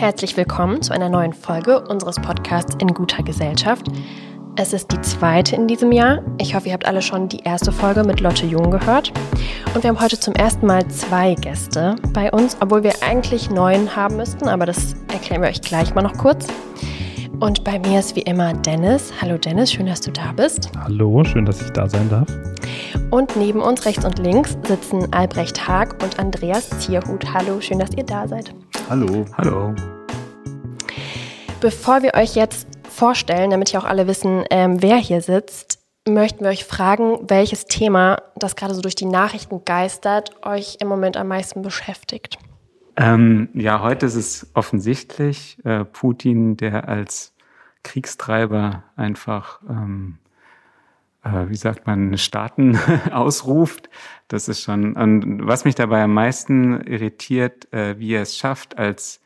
Herzlich willkommen zu einer neuen Folge unseres Podcasts in guter Gesellschaft. Es ist die zweite in diesem Jahr. Ich hoffe, ihr habt alle schon die erste Folge mit Lotte Jung gehört. Und wir haben heute zum ersten Mal zwei Gäste bei uns, obwohl wir eigentlich neun haben müssten, aber das erklären wir euch gleich mal noch kurz. Und bei mir ist wie immer Dennis. Hallo Dennis, schön, dass du da bist. Hallo, schön, dass ich da sein darf. Und neben uns rechts und links sitzen Albrecht Haag und Andreas Zierhut. Hallo, schön, dass ihr da seid. Hallo. Hallo. Bevor wir euch jetzt vorstellen, damit ihr auch alle wissen, ähm, wer hier sitzt, möchten wir euch fragen, welches Thema, das gerade so durch die Nachrichten geistert, euch im Moment am meisten beschäftigt. Ähm, ja, heute ist es offensichtlich äh, Putin, der als Kriegstreiber einfach, ähm, äh, wie sagt man, Staaten ausruft. Das ist schon, und was mich dabei am meisten irritiert, äh, wie er es schafft, als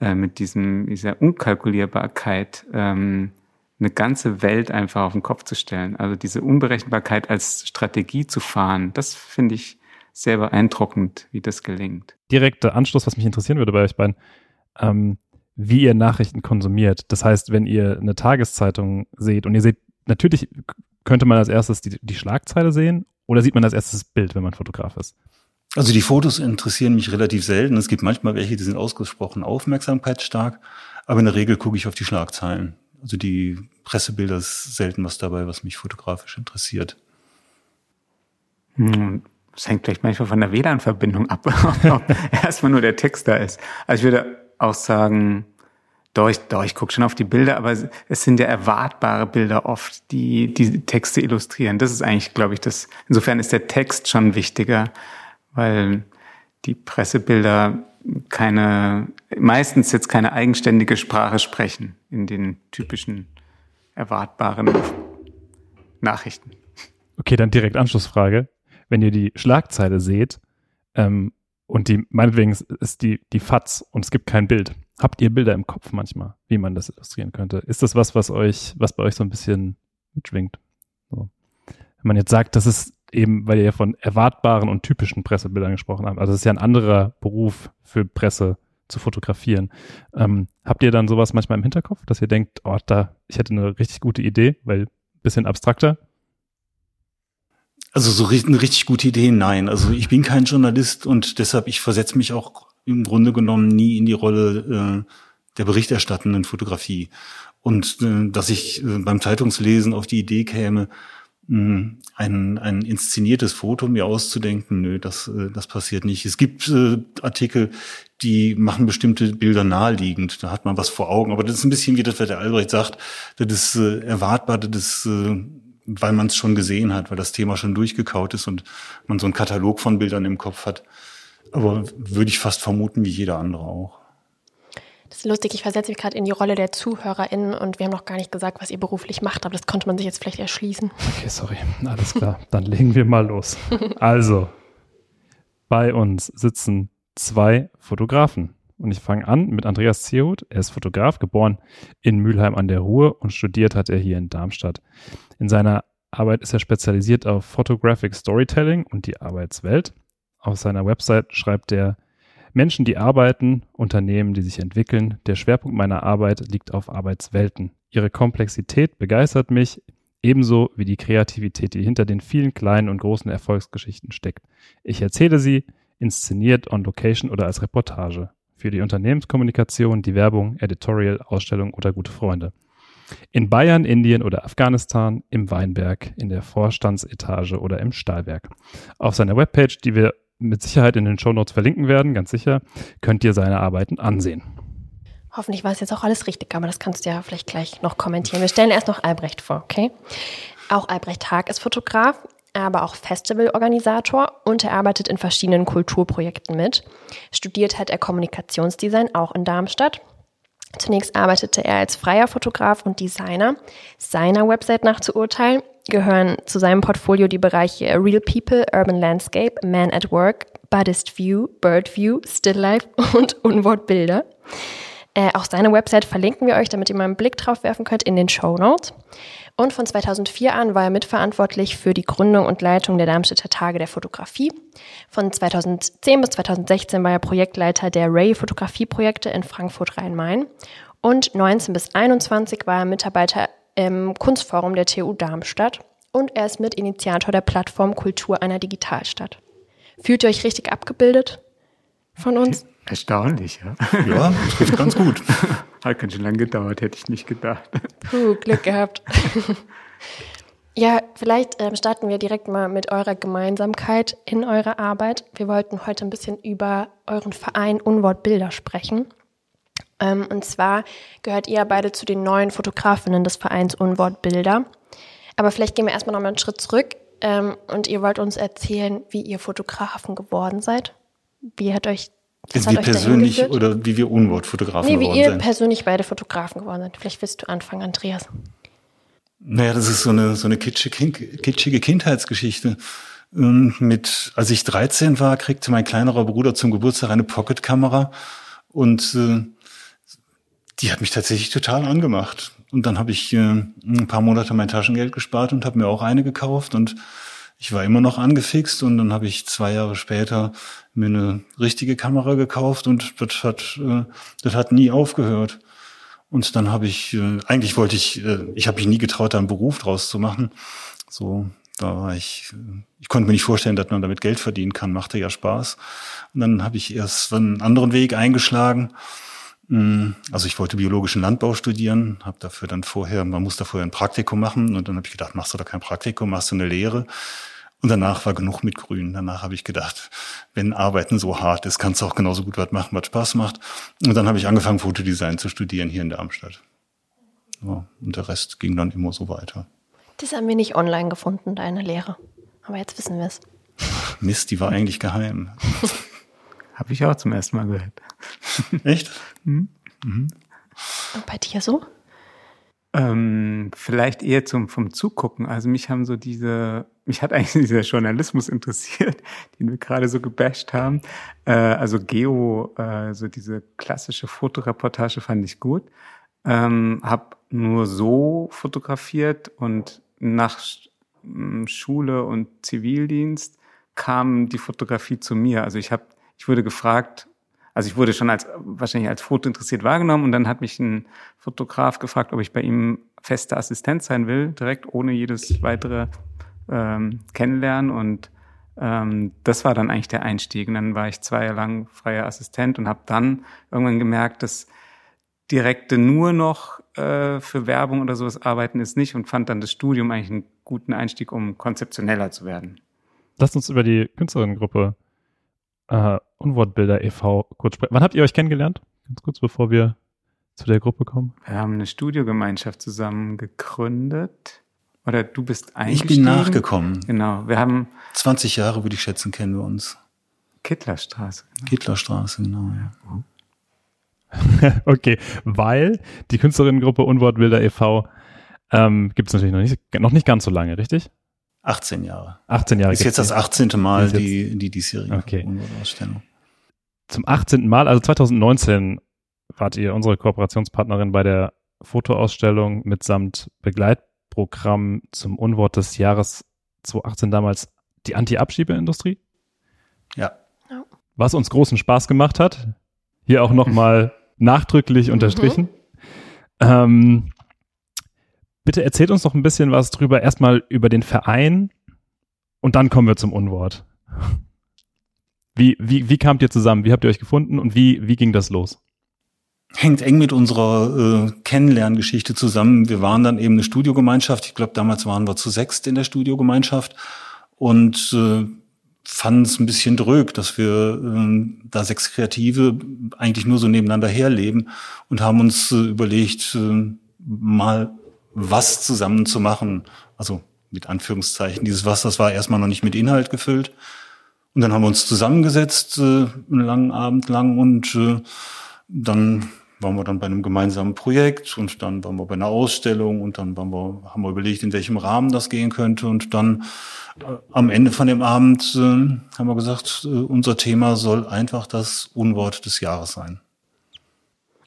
äh, mit diesem, dieser Unkalkulierbarkeit ähm, eine ganze Welt einfach auf den Kopf zu stellen. Also diese Unberechenbarkeit als Strategie zu fahren, das finde ich sehr beeindruckend, wie das gelingt. Direkter Anschluss, was mich interessieren würde bei euch beiden, ähm, wie ihr Nachrichten konsumiert. Das heißt, wenn ihr eine Tageszeitung seht und ihr seht, natürlich könnte man als erstes die, die Schlagzeile sehen oder sieht man als erstes das Bild, wenn man Fotograf ist? Also die Fotos interessieren mich relativ selten. Es gibt manchmal welche, die sind ausgesprochen aufmerksamkeitsstark, aber in der Regel gucke ich auf die Schlagzeilen. Also die Pressebilder ist selten was dabei, was mich fotografisch interessiert. Hm, das hängt vielleicht manchmal von der WLAN-Verbindung ab, ob erstmal nur der Text da ist. Also ich würde auch sagen, doch, ich, doch, ich gucke schon auf die Bilder, aber es sind ja erwartbare Bilder oft, die die Texte illustrieren. Das ist eigentlich, glaube ich, das. Insofern ist der Text schon wichtiger, weil die Pressebilder keine, meistens jetzt keine eigenständige Sprache sprechen in den typischen erwartbaren Nachrichten. Okay, dann direkt Anschlussfrage wenn ihr die Schlagzeile seht ähm, und die, meinetwegen ist die, die FATS und es gibt kein Bild. Habt ihr Bilder im Kopf manchmal, wie man das illustrieren könnte? Ist das was, was euch, was bei euch so ein bisschen mitschwingt? So. Wenn man jetzt sagt, das ist eben, weil ihr ja von erwartbaren und typischen Pressebildern gesprochen habt, also es ist ja ein anderer Beruf für Presse zu fotografieren. Ähm, habt ihr dann sowas manchmal im Hinterkopf, dass ihr denkt, oh, da, ich hätte eine richtig gute Idee, weil bisschen abstrakter, also so eine richtig gute Idee, nein. Also ich bin kein Journalist und deshalb, ich versetze mich auch im Grunde genommen nie in die Rolle äh, der berichterstattenden Fotografie. Und äh, dass ich äh, beim Zeitungslesen auf die Idee käme, mh, ein, ein inszeniertes Foto mir auszudenken, nö, das, äh, das passiert nicht. Es gibt äh, Artikel, die machen bestimmte Bilder naheliegend. Da hat man was vor Augen. Aber das ist ein bisschen wie das, was der Albrecht sagt. Das ist äh, erwartbar, das ist äh, weil man es schon gesehen hat, weil das Thema schon durchgekaut ist und man so einen Katalog von Bildern im Kopf hat. Aber würde ich fast vermuten, wie jeder andere auch. Das ist lustig, ich versetze mich gerade in die Rolle der ZuhörerInnen und wir haben noch gar nicht gesagt, was ihr beruflich macht, aber das konnte man sich jetzt vielleicht erschließen. Okay, sorry. Alles klar. Dann legen wir mal los. Also, bei uns sitzen zwei Fotografen. Und ich fange an mit Andreas Zierhut. Er ist Fotograf, geboren in Mülheim an der Ruhr und studiert hat er hier in Darmstadt. In seiner Arbeit ist er spezialisiert auf Photographic Storytelling und die Arbeitswelt. Auf seiner Website schreibt er Menschen, die arbeiten, Unternehmen, die sich entwickeln. Der Schwerpunkt meiner Arbeit liegt auf Arbeitswelten. Ihre Komplexität begeistert mich, ebenso wie die Kreativität, die hinter den vielen kleinen und großen Erfolgsgeschichten steckt. Ich erzähle sie, inszeniert on Location oder als Reportage für die Unternehmenskommunikation, die Werbung, Editorial, Ausstellung oder gute Freunde. In Bayern, Indien oder Afghanistan, im Weinberg, in der Vorstandsetage oder im Stahlwerk. Auf seiner Webpage, die wir mit Sicherheit in den Shownotes verlinken werden, ganz sicher, könnt ihr seine Arbeiten ansehen. Hoffentlich war es jetzt auch alles richtig, aber das kannst du ja vielleicht gleich noch kommentieren. Wir stellen erst noch Albrecht vor, okay? Auch Albrecht Haag ist Fotograf aber auch Festivalorganisator und er arbeitet in verschiedenen Kulturprojekten mit. Studiert hat er Kommunikationsdesign auch in Darmstadt. Zunächst arbeitete er als freier Fotograf und Designer. Seiner Website nach zu urteilen gehören zu seinem Portfolio die Bereiche Real People, Urban Landscape, Man at Work, Buddhist View, Bird View, Still Life und Unwortbilder. Äh, auch seine Website verlinken wir euch, damit ihr mal einen Blick drauf werfen könnt in den Show Notes. Und von 2004 an war er mitverantwortlich für die Gründung und Leitung der Darmstädter Tage der Fotografie. Von 2010 bis 2016 war er Projektleiter der Ray Fotografieprojekte in Frankfurt-Rhein-Main. Und 19 bis 21 war er Mitarbeiter im Kunstforum der TU Darmstadt. Und er ist Mitinitiator der Plattform Kultur einer Digitalstadt. Fühlt ihr euch richtig abgebildet von uns? Erstaunlich, ja. Ja, trifft ganz gut. Hat ganz schön lange gedauert, hätte ich nicht gedacht. Puh, Glück gehabt. ja, vielleicht ähm, starten wir direkt mal mit eurer Gemeinsamkeit in eurer Arbeit. Wir wollten heute ein bisschen über euren Verein Unwortbilder sprechen. Ähm, und zwar gehört ihr beide zu den neuen Fotografinnen des Vereins Unwortbilder. Aber vielleicht gehen wir erstmal noch mal einen Schritt zurück ähm, und ihr wollt uns erzählen, wie ihr Fotografen geworden seid. Wie hat euch das wie persönlich oder wie wir Unwortfotografen nee, geworden sind? wie ihr persönlich beide Fotografen geworden seid. Vielleicht willst du anfangen, Andreas. Naja, das ist so eine, so eine kitschige, kitschige Kindheitsgeschichte. Ähm, mit, als ich 13 war, kriegte mein kleinerer Bruder zum Geburtstag eine Pocketkamera und äh, die hat mich tatsächlich total angemacht. Und dann habe ich äh, ein paar Monate mein Taschengeld gespart und habe mir auch eine gekauft und ich war immer noch angefixt und dann habe ich zwei Jahre später mir eine richtige Kamera gekauft und das hat, äh, das hat nie aufgehört. Und dann habe ich, äh, eigentlich wollte ich, äh, ich habe mich nie getraut, da einen Beruf draus zu machen. So, da war ich, äh, ich konnte mir nicht vorstellen, dass man damit Geld verdienen kann, machte ja Spaß. Und dann habe ich erst einen anderen Weg eingeschlagen. Mm, also ich wollte biologischen Landbau studieren, habe dafür dann vorher, man muss da vorher ein Praktikum machen und dann habe ich gedacht, machst du da kein Praktikum, machst du eine Lehre. Und danach war genug mit Grün. Danach habe ich gedacht, wenn Arbeiten so hart ist, kannst du auch genauso gut was machen, was Spaß macht. Und dann habe ich angefangen, Fotodesign zu studieren hier in Darmstadt. Ja, und der Rest ging dann immer so weiter. Das haben wir nicht online gefunden, deine Lehre. Aber jetzt wissen wir es. Mist, die war eigentlich geheim. habe ich auch zum ersten Mal gehört. Echt? Mhm. Mhm. Und bei dir so? Ähm, vielleicht eher zum, vom Zugucken. Also mich haben so diese, mich hat eigentlich dieser Journalismus interessiert, den wir gerade so gebasht haben. Äh, also Geo, äh, so diese klassische Fotoreportage fand ich gut. Ähm, hab nur so fotografiert und nach Schule und Zivildienst kam die Fotografie zu mir. Also ich habe, ich wurde gefragt, also ich wurde schon als wahrscheinlich als Foto interessiert wahrgenommen und dann hat mich ein Fotograf gefragt, ob ich bei ihm feste Assistent sein will, direkt ohne jedes weitere ähm, Kennenlernen und ähm, das war dann eigentlich der Einstieg. Und dann war ich zwei Jahre lang freier Assistent und habe dann irgendwann gemerkt, dass direkte nur noch äh, für Werbung oder sowas arbeiten ist nicht und fand dann das Studium eigentlich einen guten Einstieg, um konzeptioneller zu werden. Lasst uns über die Künstlerinnengruppe äh, Unwortbilder e.V. kurz sprechen. Wann habt ihr euch kennengelernt? Ganz kurz, bevor wir zu der Gruppe kommen. Wir haben eine Studiogemeinschaft zusammen gegründet. Oder du bist eingestiegen. Ich bin nachgekommen. Genau. Wir haben 20 Jahre, würde ich schätzen, kennen wir uns. Kittlerstraße. Genau. Kittlerstraße, genau, ja. okay, weil die Künstlerinnengruppe Unwortbilder e.V. Ähm, gibt es natürlich noch nicht, noch nicht ganz so lange, richtig? 18 Jahre. 18 Jahre. Ist jetzt das 18. Mal die, die diesjährige okay. Ausstellung. Zum 18. Mal, also 2019 wart ihr unsere Kooperationspartnerin bei der Fotoausstellung mitsamt Begleitprogramm zum Unwort des Jahres 2018 damals die Anti-Abschiebeindustrie. Ja. Was uns großen Spaß gemacht hat. Hier auch nochmal nachdrücklich unterstrichen. Mhm. Ähm, Bitte erzählt uns noch ein bisschen was drüber. Erstmal über den Verein und dann kommen wir zum Unwort. Wie, wie, wie kamt ihr zusammen? Wie habt ihr euch gefunden und wie, wie ging das los? Hängt eng mit unserer äh, Kennenlerngeschichte zusammen. Wir waren dann eben eine Studiogemeinschaft. Ich glaube, damals waren wir zu sechst in der Studiogemeinschaft und äh, fanden es ein bisschen drög, dass wir äh, da sechs Kreative eigentlich nur so nebeneinander herleben und haben uns äh, überlegt, äh, mal was zusammen zu machen. Also mit Anführungszeichen. Dieses was, das war erstmal noch nicht mit Inhalt gefüllt. Und dann haben wir uns zusammengesetzt, äh, einen langen Abend lang und äh, dann waren wir dann bei einem gemeinsamen Projekt und dann waren wir bei einer Ausstellung und dann waren wir, haben wir überlegt, in welchem Rahmen das gehen könnte und dann äh, am Ende von dem Abend äh, haben wir gesagt, äh, unser Thema soll einfach das Unwort des Jahres sein.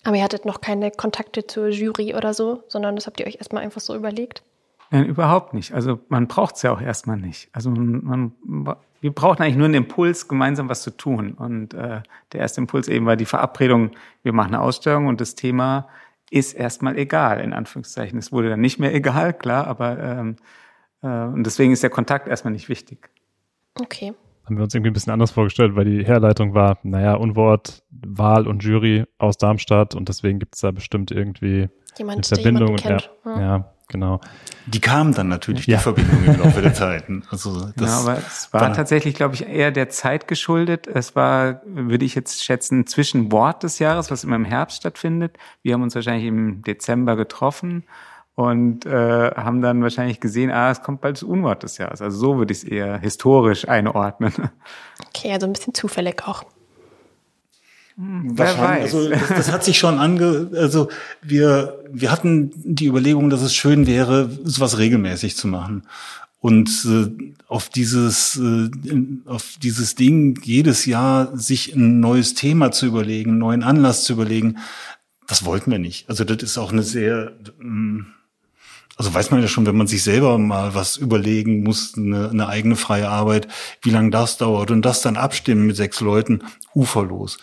Aber ihr hattet noch keine Kontakte zur Jury oder so, sondern das habt ihr euch erstmal einfach so überlegt? Nein, überhaupt nicht. Also man braucht es ja auch erstmal nicht. Also man, man, wir brauchen eigentlich nur einen Impuls, gemeinsam was zu tun. Und äh, der erste Impuls eben war die Verabredung, wir machen eine Ausstellung und das Thema ist erstmal egal, in Anführungszeichen. Es wurde dann nicht mehr egal, klar, aber ähm, äh, und deswegen ist der Kontakt erstmal nicht wichtig. Okay. Haben wir uns irgendwie ein bisschen anders vorgestellt, weil die Herleitung war, naja, Unwort, Wahl und Jury aus Darmstadt und deswegen gibt es da bestimmt irgendwie Jemand, eine Verbindung. Und kennt. ja, ja, genau. Die kamen dann natürlich, Ja. die Verbindung im Laufe der Zeiten. Also das, ja, aber es war dann- tatsächlich, glaube ich, eher der Zeit geschuldet. Es war, würde ich jetzt schätzen, zwischen Wort des Jahres, was immer im Herbst stattfindet. Wir haben uns wahrscheinlich im Dezember getroffen und äh, haben dann wahrscheinlich gesehen, ah, es kommt bald das Unwort des Jahres. Also so würde ich es eher historisch einordnen. Okay, also ein bisschen zufällig auch. Wer Wahrscheinlich. weiß. Also das, das hat sich schon ange, also wir, wir hatten die Überlegung, dass es schön wäre, sowas regelmäßig zu machen. Und äh, auf dieses, äh, auf dieses Ding jedes Jahr sich ein neues Thema zu überlegen, einen neuen Anlass zu überlegen, das wollten wir nicht. Also das ist auch eine sehr, ähm, also weiß man ja schon, wenn man sich selber mal was überlegen muss, eine, eine eigene freie Arbeit, wie lange das dauert und das dann abstimmen mit sechs Leuten, uferlos.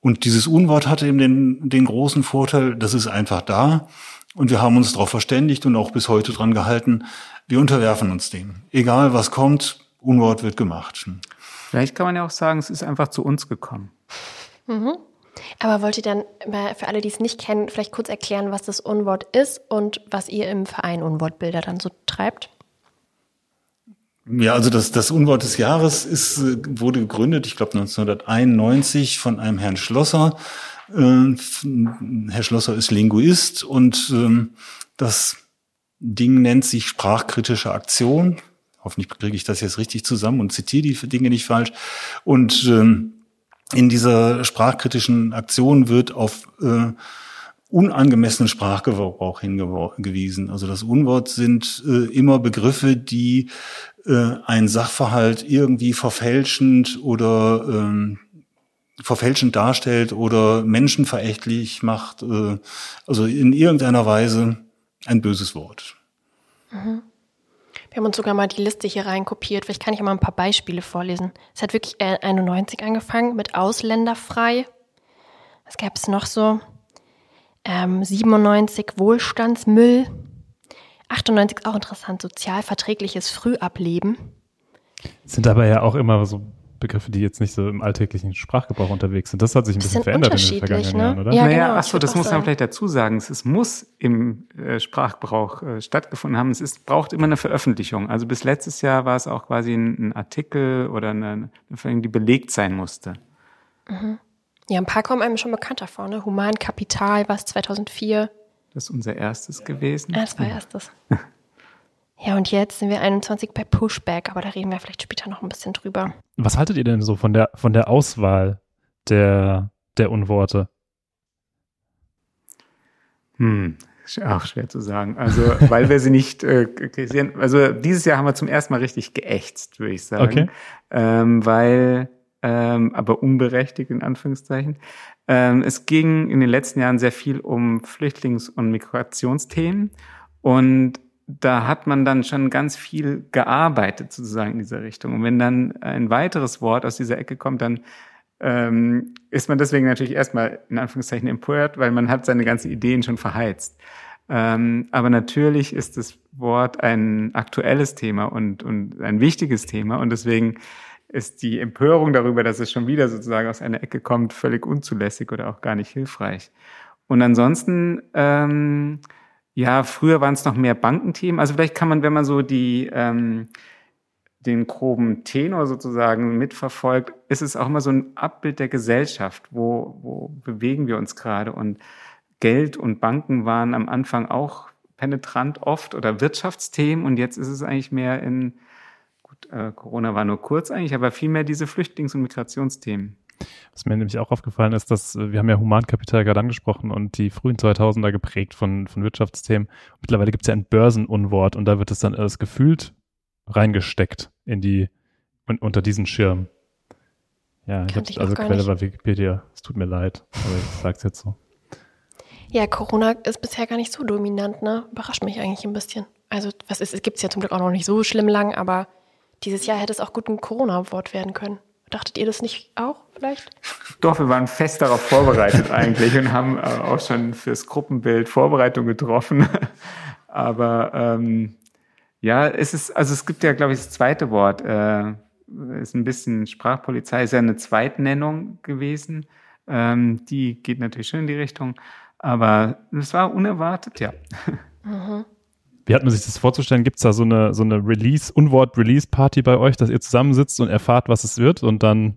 Und dieses Unwort hatte eben den, den großen Vorteil, das ist einfach da. Und wir haben uns darauf verständigt und auch bis heute dran gehalten, wir unterwerfen uns dem. Egal was kommt, Unwort wird gemacht. Vielleicht kann man ja auch sagen, es ist einfach zu uns gekommen. Aber wollt ihr dann mal für alle, die es nicht kennen, vielleicht kurz erklären, was das Unwort ist und was ihr im Verein Unwortbilder dann so treibt? Ja, also das, das Unwort des Jahres ist, äh, wurde gegründet, ich glaube 1991 von einem Herrn Schlosser. Äh, Herr Schlosser ist Linguist und ähm, das Ding nennt sich sprachkritische Aktion. Hoffentlich kriege ich das jetzt richtig zusammen und zitiere die Dinge nicht falsch. Und ähm, in dieser sprachkritischen Aktion wird auf äh, unangemessenen Sprachgebrauch hingewiesen. Also das Unwort sind äh, immer Begriffe, die äh, ein Sachverhalt irgendwie verfälschend oder ähm, verfälschend darstellt oder menschenverächtlich macht. Äh, also in irgendeiner Weise ein böses Wort. Wir haben uns sogar mal die Liste hier reinkopiert. Vielleicht kann ich mal ein paar Beispiele vorlesen. Es hat wirklich äh, 91 angefangen mit Ausländerfrei. Was gab es noch so? Ähm, 97 Wohlstandsmüll. 98 ist auch interessant, sozialverträgliches Frühableben. Sind aber ja auch immer so Begriffe, die jetzt nicht so im alltäglichen Sprachgebrauch unterwegs sind. Das hat sich ein bisschen verändert in den vergangenen ne? Jahren, oder? Ja, naja, genau, ach ich so, würd das muss man vielleicht dazu sagen. Es muss im äh, Sprachgebrauch äh, stattgefunden haben. Es ist, braucht immer eine Veröffentlichung. Also bis letztes Jahr war es auch quasi ein, ein Artikel oder eine, eine, die belegt sein musste. Ja, ein paar kommen einem schon bekannter vor, ne? Humankapital, was 2004. Das ist unser erstes gewesen. Ah, das war erstes. Ja, und jetzt sind wir 21 bei Pushback, aber da reden wir vielleicht später noch ein bisschen drüber. Was haltet ihr denn so von der, von der Auswahl der, der Unworte? Hm, ist auch schwer zu sagen. Also, weil wir sie nicht äh, kritisieren. Also, dieses Jahr haben wir zum ersten Mal richtig geächtzt, würde ich sagen. Okay. Ähm, weil, ähm, aber unberechtigt in Anführungszeichen. Ähm, es ging in den letzten Jahren sehr viel um Flüchtlings- und Migrationsthemen. Und da hat man dann schon ganz viel gearbeitet, sozusagen in dieser Richtung. Und wenn dann ein weiteres Wort aus dieser Ecke kommt, dann ähm, ist man deswegen natürlich erstmal in Anführungszeichen empört, weil man hat seine ganzen Ideen schon verheizt. Ähm, aber natürlich ist das Wort ein aktuelles Thema und, und ein wichtiges Thema und deswegen ist die Empörung darüber, dass es schon wieder sozusagen aus einer Ecke kommt, völlig unzulässig oder auch gar nicht hilfreich. Und ansonsten, ähm, ja, früher waren es noch mehr Bankenthemen. Also vielleicht kann man, wenn man so die ähm, den groben Tenor sozusagen mitverfolgt, ist es auch immer so ein Abbild der Gesellschaft, wo, wo bewegen wir uns gerade. Und Geld und Banken waren am Anfang auch penetrant oft oder Wirtschaftsthemen und jetzt ist es eigentlich mehr in, äh, Corona war nur kurz eigentlich, aber vielmehr diese Flüchtlings- und Migrationsthemen. Was mir nämlich auch aufgefallen ist, dass äh, wir haben ja Humankapital gerade angesprochen und die frühen 2000er geprägt von, von Wirtschaftsthemen. Mittlerweile gibt es ja ein Börsenunwort und da wird es dann alles gefühlt reingesteckt in die, un, unter diesen Schirm. Ja, ich noch also Quelle nicht. war Wikipedia. Es tut mir leid, aber ich sag's jetzt so. Ja, Corona ist bisher gar nicht so dominant, ne? Überrascht mich eigentlich ein bisschen. Also, was ist, es gibt es ja zum Glück auch noch nicht so schlimm lang, aber dieses Jahr hätte es auch gut ein Corona-Wort werden können. Dachtet ihr das nicht auch vielleicht? Doch, wir waren fest darauf vorbereitet eigentlich und haben äh, auch schon fürs Gruppenbild Vorbereitung getroffen. Aber ähm, ja, es ist, also es gibt ja, glaube ich, das zweite Wort. Äh, ist ein bisschen Sprachpolizei, ist ja eine Zweitnennung gewesen. Ähm, die geht natürlich schon in die Richtung. Aber es war unerwartet, ja. Mhm. Wie hat man sich das vorzustellen? Gibt es da so eine, so eine Release, Unwort-Release-Party bei euch, dass ihr zusammensitzt und erfahrt, was es wird und dann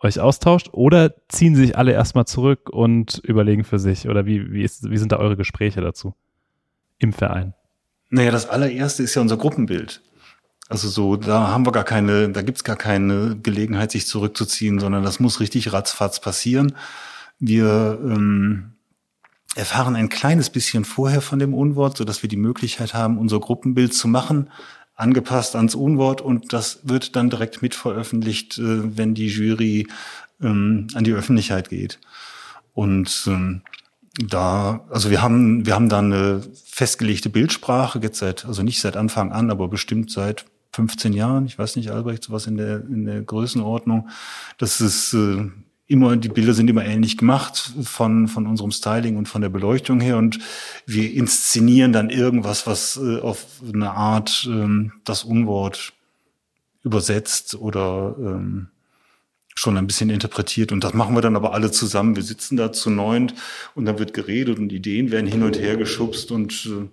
euch austauscht? Oder ziehen sich alle erstmal zurück und überlegen für sich? Oder wie, wie, ist, wie sind da eure Gespräche dazu im Verein? Naja, das allererste ist ja unser Gruppenbild. Also so, da haben wir gar keine, da gibt's gar keine Gelegenheit, sich zurückzuziehen, sondern das muss richtig ratzfatz passieren. Wir ähm, erfahren ein kleines bisschen vorher von dem Unwort, so dass wir die Möglichkeit haben, unser Gruppenbild zu machen, angepasst ans Unwort und das wird dann direkt mit veröffentlicht, äh, wenn die Jury ähm, an die Öffentlichkeit geht. Und ähm, da, also wir haben, wir haben da eine festgelegte Bildsprache, jetzt seit, also nicht seit Anfang an, aber bestimmt seit 15 Jahren, ich weiß nicht, Albrecht, sowas in der, in der Größenordnung. Das ist äh, immer, die Bilder sind immer ähnlich gemacht von, von unserem Styling und von der Beleuchtung her und wir inszenieren dann irgendwas, was äh, auf eine Art ähm, das Unwort übersetzt oder ähm, schon ein bisschen interpretiert und das machen wir dann aber alle zusammen. Wir sitzen da zu neunt und dann wird geredet und Ideen werden hin und her geschubst und äh,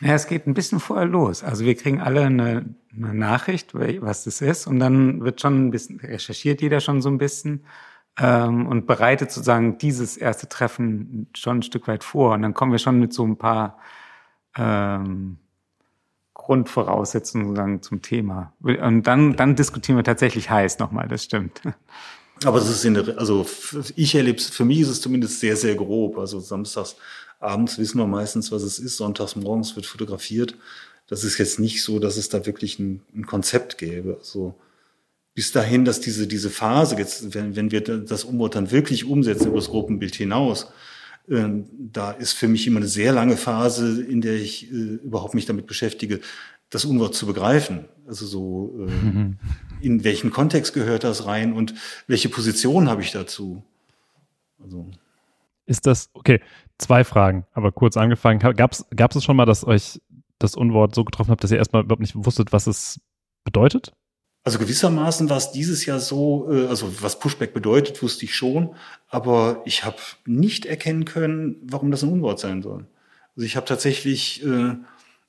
ja, es geht ein bisschen vorher los. Also wir kriegen alle eine, eine Nachricht, was das ist und dann wird schon ein bisschen recherchiert jeder schon so ein bisschen ähm, und bereitet sozusagen dieses erste Treffen schon ein Stück weit vor. Und dann kommen wir schon mit so ein paar ähm, Grundvoraussetzungen sozusagen zum Thema. Und dann, dann diskutieren wir tatsächlich heiß nochmal, das stimmt. Aber das ist in der, also ich erlebe es, für mich ist es zumindest sehr, sehr grob. Also samstags abends wissen wir meistens, was es ist, sonntags morgens wird fotografiert. Das ist jetzt nicht so, dass es da wirklich ein, ein Konzept gäbe. Also bis dahin, dass diese, diese Phase, jetzt, wenn, wenn wir das Umwort dann wirklich umsetzen über das Gruppenbild hinaus, äh, da ist für mich immer eine sehr lange Phase, in der ich äh, überhaupt mich damit beschäftige, das Unwort zu begreifen. Also so, äh, mhm. in welchen Kontext gehört das rein und welche Position habe ich dazu? Also. Ist das, okay, zwei Fragen, aber kurz angefangen. Gab es schon mal, dass euch das Unwort so getroffen habt, dass ihr erstmal überhaupt nicht wusstet, was es bedeutet? Also gewissermaßen war es dieses Jahr so, äh, also was Pushback bedeutet, wusste ich schon, aber ich habe nicht erkennen können, warum das ein Unwort sein soll. Also ich habe tatsächlich äh,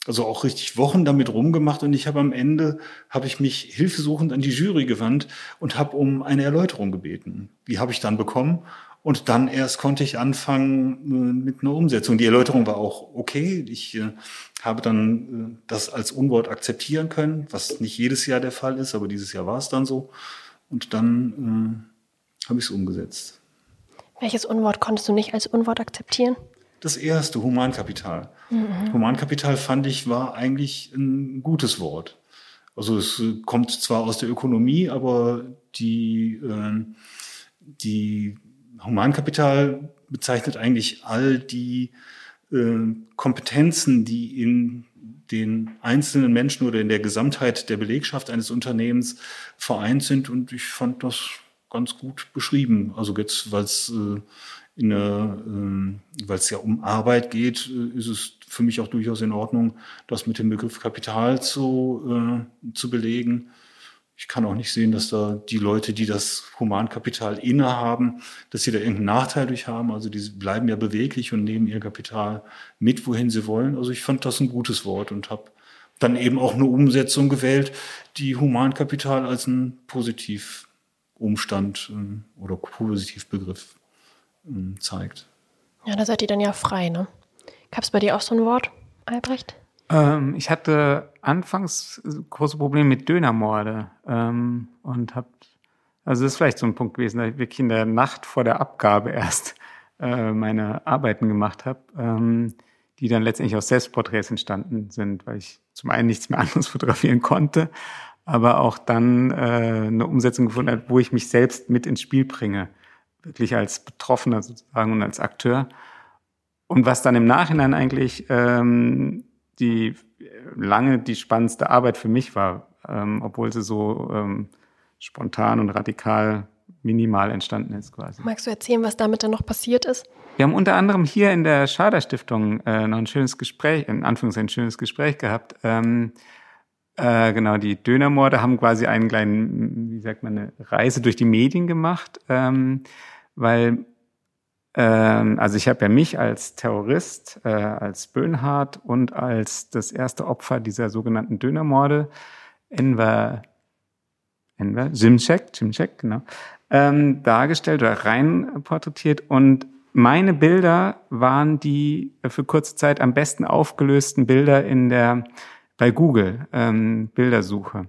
also auch richtig Wochen damit rumgemacht und ich habe am Ende habe ich mich hilfesuchend an die Jury gewandt und habe um eine Erläuterung gebeten. Die habe ich dann bekommen und dann erst konnte ich anfangen äh, mit einer Umsetzung. Die Erläuterung war auch okay. Ich habe dann äh, das als Unwort akzeptieren können, was nicht jedes Jahr der Fall ist, aber dieses Jahr war es dann so. Und dann äh, habe ich es umgesetzt. Welches Unwort konntest du nicht als Unwort akzeptieren? Das erste, Humankapital. Mhm. Humankapital fand ich war eigentlich ein gutes Wort. Also es kommt zwar aus der Ökonomie, aber die, äh, die Humankapital bezeichnet eigentlich all die äh, Kompetenzen, die in den einzelnen Menschen oder in der Gesamtheit der Belegschaft eines Unternehmens vereint sind. Und ich fand das ganz gut beschrieben. Also jetzt, weil es äh, äh, ja um Arbeit geht, äh, ist es für mich auch durchaus in Ordnung, das mit dem Begriff Kapital zu, äh, zu belegen. Ich kann auch nicht sehen, dass da die Leute, die das Humankapital innehaben, dass sie da irgendeinen Nachteil durch haben. Also die bleiben ja beweglich und nehmen ihr Kapital mit, wohin sie wollen. Also ich fand das ein gutes Wort und habe dann eben auch eine Umsetzung gewählt, die Humankapital als ein Positivumstand äh, oder Positivbegriff äh, zeigt. Ja, da seid ihr dann ja frei, ne? Gab es bei dir auch so ein Wort, Albrecht? Ähm, ich hatte anfangs große Probleme mit Dönermorde ähm, und habe, also das ist vielleicht so ein Punkt gewesen, dass ich wirklich in der Nacht vor der Abgabe erst äh, meine Arbeiten gemacht habe, ähm, die dann letztendlich aus Selbstporträts entstanden sind, weil ich zum einen nichts mehr anderes fotografieren konnte, aber auch dann äh, eine Umsetzung gefunden habe, wo ich mich selbst mit ins Spiel bringe, wirklich als Betroffener sozusagen und als Akteur. und was dann im Nachhinein eigentlich ähm, die lange die spannendste Arbeit für mich war, ähm, obwohl sie so ähm, spontan und radikal minimal entstanden ist quasi. Magst du erzählen, was damit dann noch passiert ist? Wir haben unter anderem hier in der Schader Stiftung äh, noch ein schönes Gespräch, in Anführungszeichen ein schönes Gespräch gehabt. Ähm, äh, genau, die Dönermorde haben quasi einen kleinen, wie sagt man, eine Reise durch die Medien gemacht, ähm, weil also ich habe ja mich als Terrorist, äh, als Böhnhardt und als das erste Opfer dieser sogenannten Dönermorde, Enver, Enver, Jimcek, Jimcek, genau, ähm, dargestellt oder rein porträtiert und meine Bilder waren die für kurze Zeit am besten aufgelösten Bilder in der bei Google ähm, Bildersuche.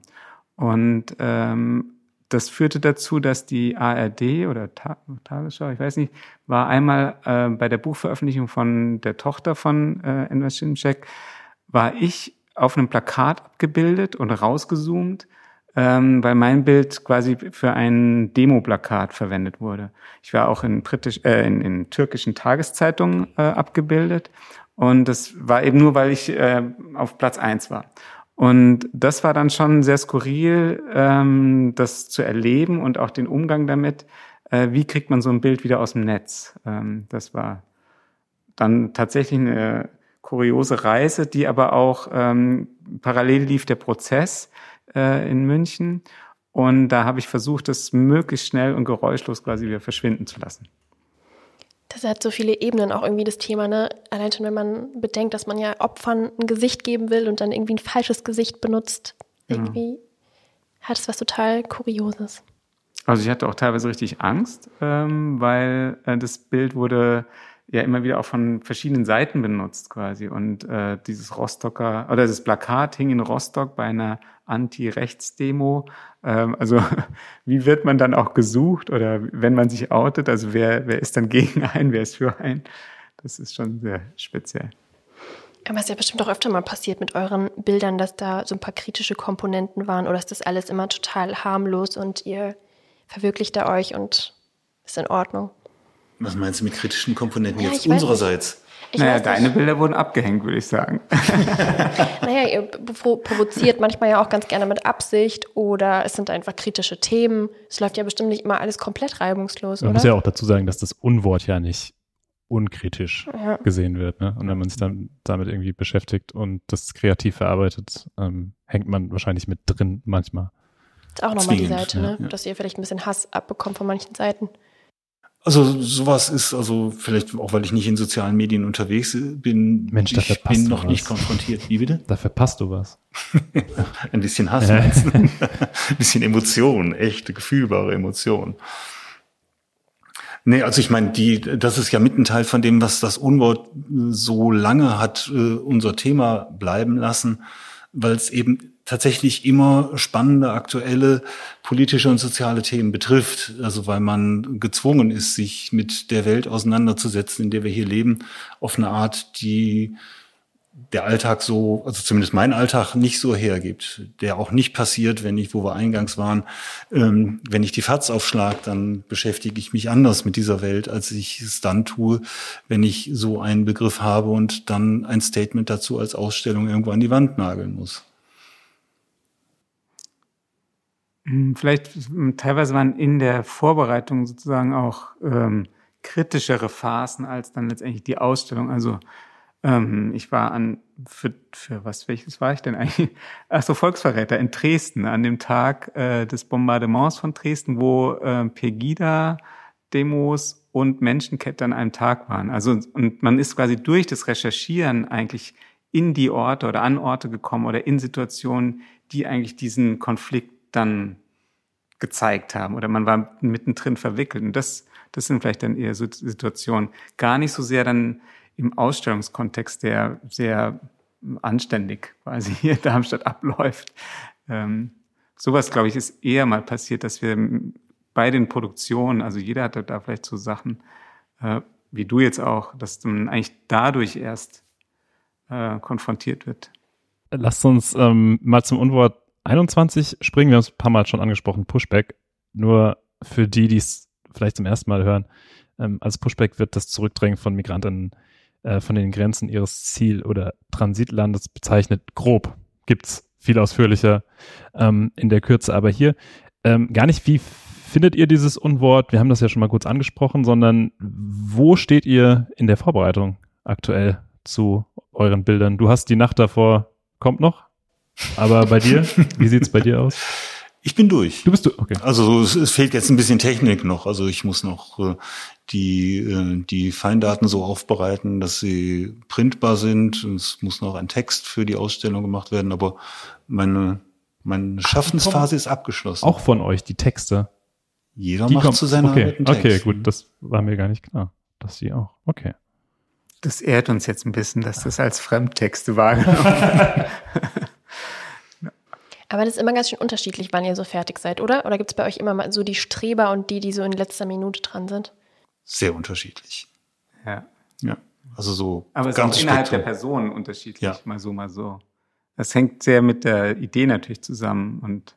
Und ähm, das führte dazu, dass die ARD oder Ta Tagesschau, ich weiß nicht, war einmal äh, bei der Buchveröffentlichung von der Tochter von äh, Enver Şimşek, war ich auf einem Plakat abgebildet und rausgezoomt, ähm, weil mein Bild quasi für ein Demo-Plakat verwendet wurde. Ich war auch in, britisch, äh, in, in türkischen Tageszeitungen äh, abgebildet und das war eben nur, weil ich äh, auf Platz eins war. Und das war dann schon sehr skurril, ähm, das zu erleben und auch den Umgang damit. Äh, wie kriegt man so ein Bild wieder aus dem Netz? Ähm, das war dann tatsächlich eine kuriose Reise, die aber auch ähm, parallel lief der Prozess äh, in München. Und da habe ich versucht, das möglichst schnell und geräuschlos quasi wieder verschwinden zu lassen. Das hat so viele Ebenen auch irgendwie das Thema, ne? Allein schon, wenn man bedenkt, dass man ja Opfern ein Gesicht geben will und dann irgendwie ein falsches Gesicht benutzt. Irgendwie ja. hat es was total Kurioses. Also ich hatte auch teilweise richtig Angst, ähm, weil äh, das Bild wurde ja immer wieder auch von verschiedenen Seiten benutzt quasi. Und äh, dieses Rostocker oder das Plakat hing in Rostock bei einer Anti-Rechts-Demo. Ähm, also wie wird man dann auch gesucht oder wenn man sich outet? Also wer, wer ist dann gegen einen, wer ist für einen? Das ist schon sehr speziell. Aber es ist ja bestimmt auch öfter mal passiert mit euren Bildern, dass da so ein paar kritische Komponenten waren oder ist das alles immer total harmlos und ihr verwirklicht da euch und ist in Ordnung? Was meinst du mit kritischen Komponenten ja, jetzt unsererseits? Naja, deine Bilder wurden abgehängt, würde ich sagen. naja, ihr provoziert manchmal ja auch ganz gerne mit Absicht oder es sind einfach kritische Themen. Es läuft ja bestimmt nicht immer alles komplett reibungslos, Man oder? muss ja auch dazu sagen, dass das Unwort ja nicht unkritisch ja. gesehen wird. Ne? Und wenn man sich dann damit irgendwie beschäftigt und das kreativ verarbeitet, ähm, hängt man wahrscheinlich mit drin manchmal. Das ist auch nochmal die Seite, ne? Ja. dass ihr vielleicht ein bisschen Hass abbekommt von manchen Seiten. Also sowas ist also vielleicht auch, weil ich nicht in sozialen Medien unterwegs bin. Mensch, da ich bin noch nicht konfrontiert. Wie bitte? Da verpasst du was. Ein bisschen Hass, du? Ein bisschen Emotion, echte, gefühlbare Emotion. Nee, also ich meine, die, das ist ja mitten Teil von dem, was das Unwort so lange hat äh, unser Thema bleiben lassen, weil es eben tatsächlich immer spannende, aktuelle politische und soziale Themen betrifft. Also weil man gezwungen ist, sich mit der Welt auseinanderzusetzen, in der wir hier leben, auf eine Art, die der Alltag so, also zumindest mein Alltag nicht so hergibt, der auch nicht passiert, wenn ich, wo wir eingangs waren, ähm, wenn ich die FATS aufschlag, dann beschäftige ich mich anders mit dieser Welt, als ich es dann tue, wenn ich so einen Begriff habe und dann ein Statement dazu als Ausstellung irgendwo an die Wand nageln muss. Hm, vielleicht hm, teilweise waren in der Vorbereitung sozusagen auch ähm, kritischere Phasen als dann letztendlich die Ausstellung. Also ähm, ich war an für, für was welches war ich denn eigentlich? Ach so Volksverräter in Dresden an dem Tag äh, des Bombardements von Dresden, wo äh, Pegida Demos und Menschenkette an einem Tag waren. Also und man ist quasi durch das Recherchieren eigentlich in die Orte oder an Orte gekommen oder in Situationen, die eigentlich diesen Konflikt dann gezeigt haben oder man war mittendrin verwickelt. Und das, das sind vielleicht dann eher so Situationen, gar nicht so sehr dann im Ausstellungskontext, der sehr anständig quasi hier in Darmstadt abläuft. Ähm, sowas, glaube ich, ist eher mal passiert, dass wir bei den Produktionen, also jeder hatte da vielleicht so Sachen, äh, wie du jetzt auch, dass man eigentlich dadurch erst äh, konfrontiert wird. Lasst uns ähm, mal zum Unwort 21 springen, wir haben es ein paar Mal schon angesprochen, Pushback. Nur für die, die es vielleicht zum ersten Mal hören, ähm, als Pushback wird das Zurückdrängen von Migrantinnen äh, von den Grenzen ihres Ziel- oder Transitlandes bezeichnet. Grob gibt's viel ausführlicher ähm, in der Kürze, aber hier ähm, gar nicht, wie findet ihr dieses Unwort? Wir haben das ja schon mal kurz angesprochen, sondern wo steht ihr in der Vorbereitung aktuell zu euren Bildern? Du hast die Nacht davor, kommt noch, aber bei dir, wie sieht's bei dir aus? Ich bin durch. Du bist du, okay. Also es, es, fehlt jetzt ein bisschen Technik noch. Also ich muss noch äh, die, äh, die Feindaten so aufbereiten, dass sie printbar sind. Es muss noch ein Text für die Ausstellung gemacht werden, aber meine, meine Schaffensphase ist abgeschlossen. Auch von euch, die Texte. Jeder Die macht kommt- zu seiner okay, Arbeit einen Text. Okay, gut, das war mir gar nicht klar, dass sie auch. Okay. Das ehrt uns jetzt ein bisschen, dass das als Fremdtexte wahrgenommen Aber das ist immer ganz schön unterschiedlich, wann ihr so fertig seid, oder? Oder gibt es bei euch immer mal so die Streber und die, die so in letzter Minute dran sind? Sehr unterschiedlich. Ja. Ja. Also so Aber es ist auch innerhalb der. Personen unterschiedlich, Ja. mal so, mal so. Das hängt sehr mit der Idee natürlich zusammen und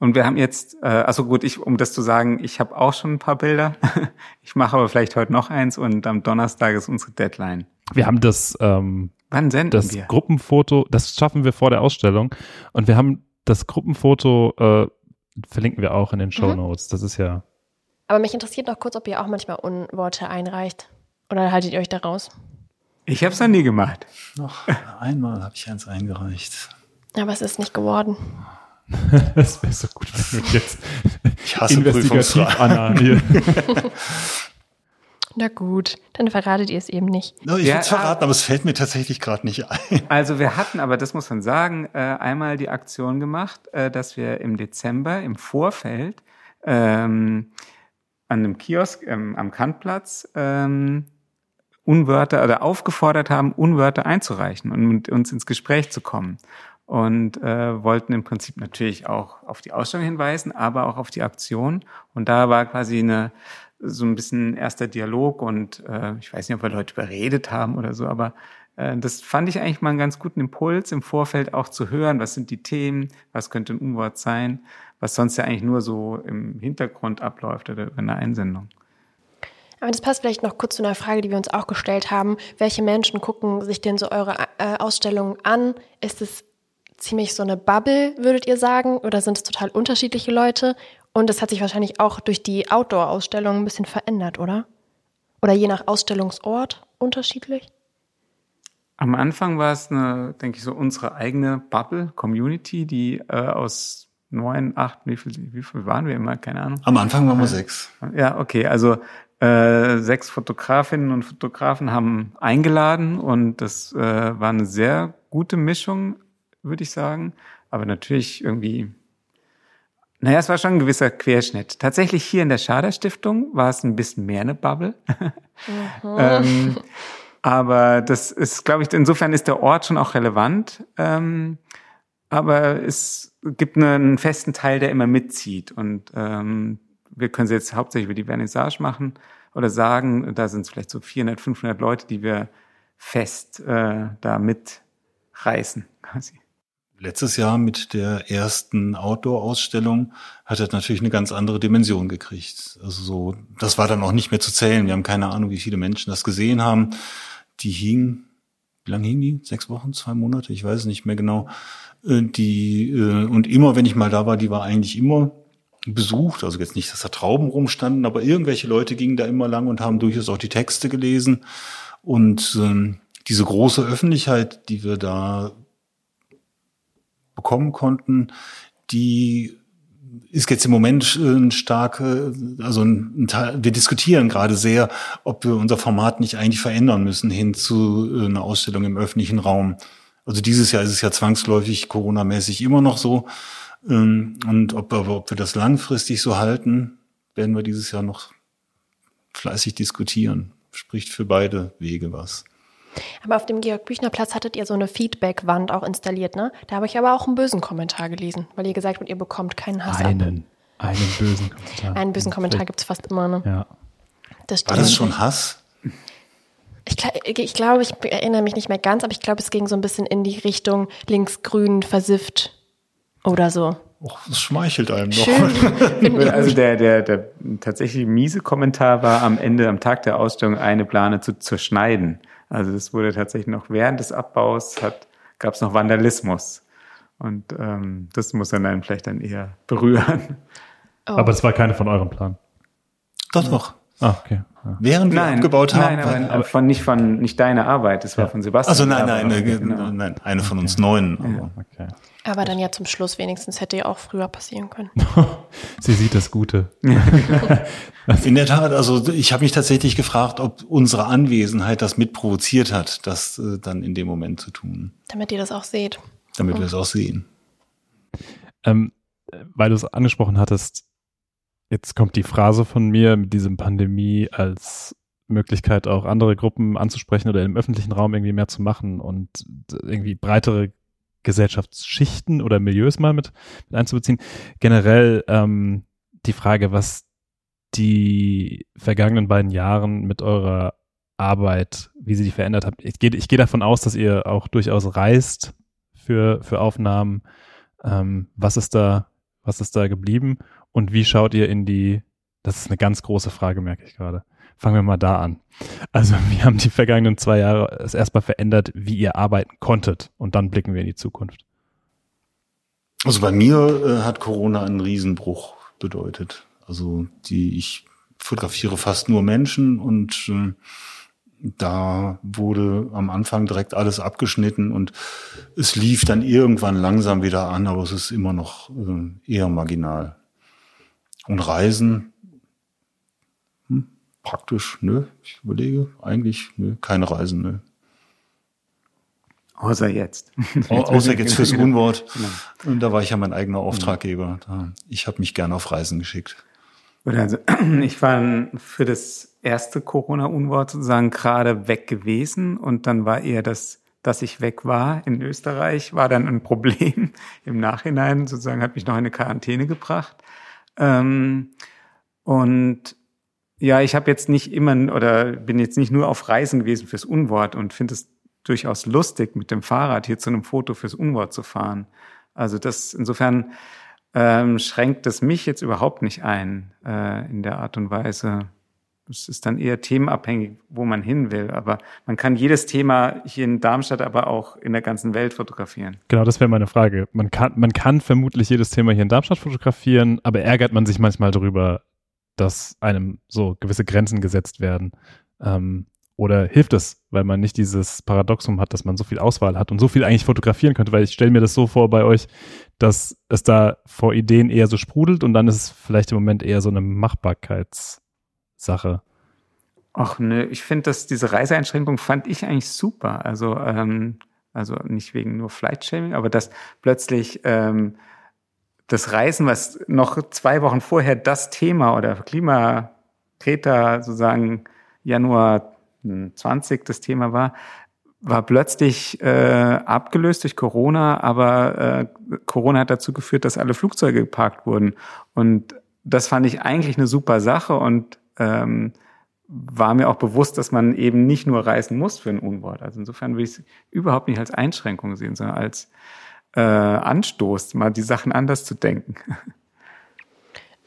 und wir haben jetzt, äh, also gut, ich, um das zu sagen, ich habe auch schon ein paar Bilder. Ich mache aber vielleicht heute noch eins und am Donnerstag ist unsere Deadline. Wir haben das, ähm, Wann senden das wir? Gruppenfoto, das schaffen wir vor der Ausstellung und wir haben das Gruppenfoto, äh, verlinken wir auch in den Show Notes. Das ist ja, Aber mich interessiert noch kurz, ob ihr auch manchmal Unworte einreicht. Oder haltet ihr euch da raus? Ich habe es noch nie gemacht. Noch einmal habe ich eins eingereicht. Aber es ist nicht geworden. das wäre so gut, wenn du jetzt Ich hasse investigativ. Anna hier. Na gut, dann verratet ihr es eben nicht. No, ich Ja, würde es verraten, aber es fällt mir tatsächlich gerade nicht ein. Also wir hatten, aber das muss man sagen, äh, einmal die Aktion gemacht, äh, dass wir im Dezember im Vorfeld ähm, an einem Kiosk ähm, am Kantplatz ähm, Unwörter oder aufgefordert haben, Unwörter einzureichen und mit uns ins Gespräch zu kommen. Und äh, wollten im Prinzip natürlich auch auf die Ausstellung hinweisen, aber auch auf die Aktion. Und da war quasi eine so ein bisschen erster Dialog und äh, ich weiß nicht, ob wir Leute überredet haben oder so, aber äh, das fand ich eigentlich mal einen ganz guten Impuls im Vorfeld auch zu hören, was sind die Themen, was könnte ein Unwort sein, was sonst ja eigentlich nur so im Hintergrund abläuft oder über eine Einsendung. Aber das passt vielleicht noch kurz zu einer Frage, die wir uns auch gestellt haben. Welche Menschen gucken sich denn so eure äh, Ausstellungen an? Ist es ziemlich so eine Bubble, würdet ihr sagen? Oder sind es total unterschiedliche Leute? Und es hat sich wahrscheinlich auch durch die Outdoor-Ausstellung ein bisschen verändert, oder? Oder je nach Ausstellungsort unterschiedlich? Am Anfang war es eine, denke ich, so unsere eigene Bubble, Community, die äh, aus neun, acht, wie viel, wie viel waren wir immer? Keine Ahnung. Am Anfang waren wir sechs. Ja, okay. Also äh, sechs Fotografinnen und Fotografen haben eingeladen und das äh, war eine sehr gute Mischung, würde ich sagen. Aber natürlich irgendwie, naja, es war schon ein gewisser Querschnitt. Tatsächlich hier in der Schader Stiftung war es ein bisschen mehr eine Bubble. ähm, aber das ist, glaube ich, insofern ist der Ort schon auch relevant. Ähm, aber es gibt einen festen Teil, der immer mitzieht. Und ähm, wir können sie jetzt hauptsächlich über die Vernissage machen oder sagen, da sind es vielleicht so 400, 500 Leute, die wir fest äh, da mitreißen quasi. Letztes Jahr mit der ersten Outdoor-Ausstellung hat das natürlich eine ganz andere Dimension gekriegt. Also so, das war dann auch nicht mehr zu zählen. Wir haben keine Ahnung, wie viele Menschen das gesehen haben. Die hingen, wie lange hingen die? Sechs Wochen, zwei Monate? Ich weiß es nicht mehr genau. Äh, Die, äh, und immer, wenn ich mal da war, die war eigentlich immer besucht. Also jetzt nicht, dass da Trauben rumstanden, aber irgendwelche Leute gingen da immer lang und haben durchaus auch die Texte gelesen. Und ähm, diese große Öffentlichkeit, die wir da bekommen konnten, die ist jetzt im Moment äh, ein starke, also ein, ein Teil, wir diskutieren gerade sehr, ob wir unser Format nicht eigentlich verändern müssen hin zu äh, einer Ausstellung im öffentlichen Raum. Also dieses Jahr ist es ja zwangsläufig Corona-mäßig immer noch so. Ähm, Und ob, aber ob wir das langfristig so halten, werden wir dieses Jahr noch fleißig diskutieren. Spricht für beide Wege was. Aber auf dem Georg-Büchner-Platz hattet ihr so eine Feedback-Wand auch installiert, ne? Da habe ich aber auch einen bösen Kommentar gelesen, weil ihr gesagt habt, ihr bekommt keinen Hass ab. Einen, einen bösen Kommentar. Einen bösen Kommentar gibt es fast immer, ne? Ja. Das War das schon Hass? Ich, ich glaube, ich erinnere mich nicht mehr ganz, aber ich glaube, es ging so ein bisschen in die Richtung linksgrün versifft oder so. Och, das schmeichelt einem doch. Schön. Also der, der, der tatsächlich miese Kommentar war am Ende, am Tag der Ausstellung, eine Plane zu zerschneiden. Also es wurde tatsächlich noch während des Abbaus hat, gab es noch Vandalismus. Und ähm, das muss dann einen vielleicht dann eher berühren. Oh. Aber das war keine von eurem Plan. Doch, doch. Ah, okay. Während wir nein, abgebaut haben. Nein, aber, von, nicht von, nicht deine Arbeit, das war ja. von Sebastian. Also nein, nein, nein, genau. nein, eine von uns neun. Aber. Okay. aber dann ja zum Schluss wenigstens hätte ja auch früher passieren können. Sie sieht das Gute. In der Tat, also ich habe mich tatsächlich gefragt, ob unsere Anwesenheit das mitprovoziert hat, das äh, dann in dem Moment zu tun. Damit ihr das auch seht. Damit oh. wir es auch sehen. Ähm, weil du es angesprochen hattest, Jetzt kommt die Phrase von mir mit diesem Pandemie als Möglichkeit auch andere Gruppen anzusprechen oder im öffentlichen Raum irgendwie mehr zu machen und irgendwie breitere Gesellschaftsschichten oder Milieus mal mit, mit einzubeziehen. Generell ähm, die Frage, was die vergangenen beiden Jahren mit eurer Arbeit, wie sie die verändert hat. Ich gehe ich geh davon aus, dass ihr auch durchaus reist für, für Aufnahmen. Ähm, was ist da, was ist da geblieben? Und wie schaut ihr in die, das ist eine ganz große Frage, merke ich gerade. Fangen wir mal da an. Also, wie haben die vergangenen zwei Jahre es erstmal verändert, wie ihr arbeiten konntet? Und dann blicken wir in die Zukunft. Also bei mir äh, hat Corona einen Riesenbruch bedeutet. Also die, ich fotografiere fast nur Menschen und äh, da wurde am Anfang direkt alles abgeschnitten und es lief dann irgendwann langsam wieder an, aber es ist immer noch äh, eher marginal. Und Reisen, hm, praktisch, nö. Ich überlege, eigentlich, nö, keine Reisen, nö. Außer jetzt. außer jetzt fürs Unwort. Genau. Und da war ich ja mein eigener Auftraggeber. Ich habe mich gerne auf Reisen geschickt. Also, ich war für das erste Corona-Unwort sozusagen gerade weg gewesen und dann war eher das, dass ich weg war in Österreich, war dann ein Problem im Nachhinein, sozusagen hat mich noch in eine Quarantäne gebracht. Ähm, und ja, ich habe jetzt nicht immer oder bin jetzt nicht nur auf Reisen gewesen fürs Unwort und finde es durchaus lustig, mit dem Fahrrad hier zu einem Foto fürs Unwort zu fahren. Also das insofern ähm, schränkt das mich jetzt überhaupt nicht ein äh, in der Art und Weise. Es ist dann eher themenabhängig, wo man hin will. Aber man kann jedes Thema hier in Darmstadt, aber auch in der ganzen Welt fotografieren. Genau, das wäre meine Frage. Man kann, man kann vermutlich jedes Thema hier in Darmstadt fotografieren, aber ärgert man sich manchmal darüber, dass einem so gewisse Grenzen gesetzt werden. Ähm, oder hilft es, weil man nicht dieses Paradoxum hat, dass man so viel Auswahl hat und so viel eigentlich fotografieren könnte? Weil ich stelle mir das so vor bei euch, dass es da vor Ideen eher so sprudelt und dann ist es vielleicht im Moment eher so eine Machbarkeits- Sache. Ach ne, ich finde, dass diese Reiseeinschränkung fand ich eigentlich super. Also, ähm, also nicht wegen nur Flight-Shaming, aber dass plötzlich ähm, das Reisen, was noch zwei Wochen vorher das Thema oder Klima Kreta sozusagen Januar 20 das Thema war, war plötzlich äh, abgelöst durch Corona, aber äh, Corona hat dazu geführt, dass alle Flugzeuge geparkt wurden. Und das fand ich eigentlich eine super Sache und ähm, war mir auch bewusst, dass man eben nicht nur reisen muss für ein Unwort. Also insofern will ich es überhaupt nicht als Einschränkung sehen, sondern als äh, Anstoß, mal die Sachen anders zu denken.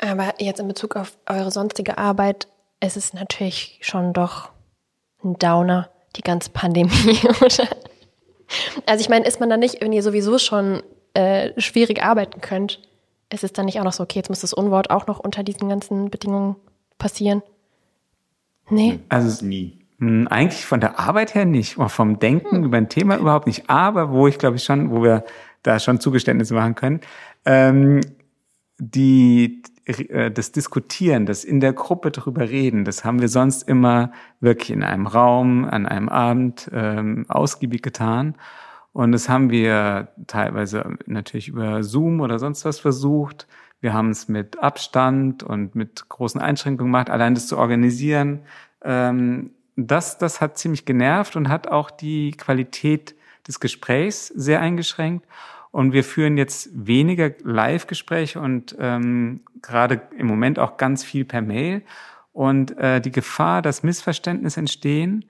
Aber jetzt in Bezug auf eure sonstige Arbeit, es ist natürlich schon doch ein Downer, die ganze Pandemie, oder? Also ich meine, ist man da nicht, wenn ihr sowieso schon äh, schwierig arbeiten könnt, ist es dann nicht auch noch so, okay, jetzt muss das Unwort auch noch unter diesen ganzen Bedingungen passieren? Nee. Also nie. Hm, eigentlich von der Arbeit her nicht, oder vom Denken hm. über ein Thema überhaupt nicht. Aber wo ich glaube ich schon, wo wir da schon Zugeständnisse machen können, ähm, die äh, das Diskutieren, das in der Gruppe darüber reden, das haben wir sonst immer wirklich in einem Raum, an einem Abend ähm, ausgiebig getan. Und das haben wir teilweise natürlich über Zoom oder sonst was versucht. Wir haben es mit Abstand und mit großen Einschränkungen gemacht, allein das zu organisieren. Ähm, das, das hat ziemlich genervt und hat auch die Qualität des Gesprächs sehr eingeschränkt. Und wir führen jetzt weniger Live-Gespräche und ähm, gerade im Moment auch ganz viel per Mail. Und äh, die Gefahr, dass Missverständnisse entstehen,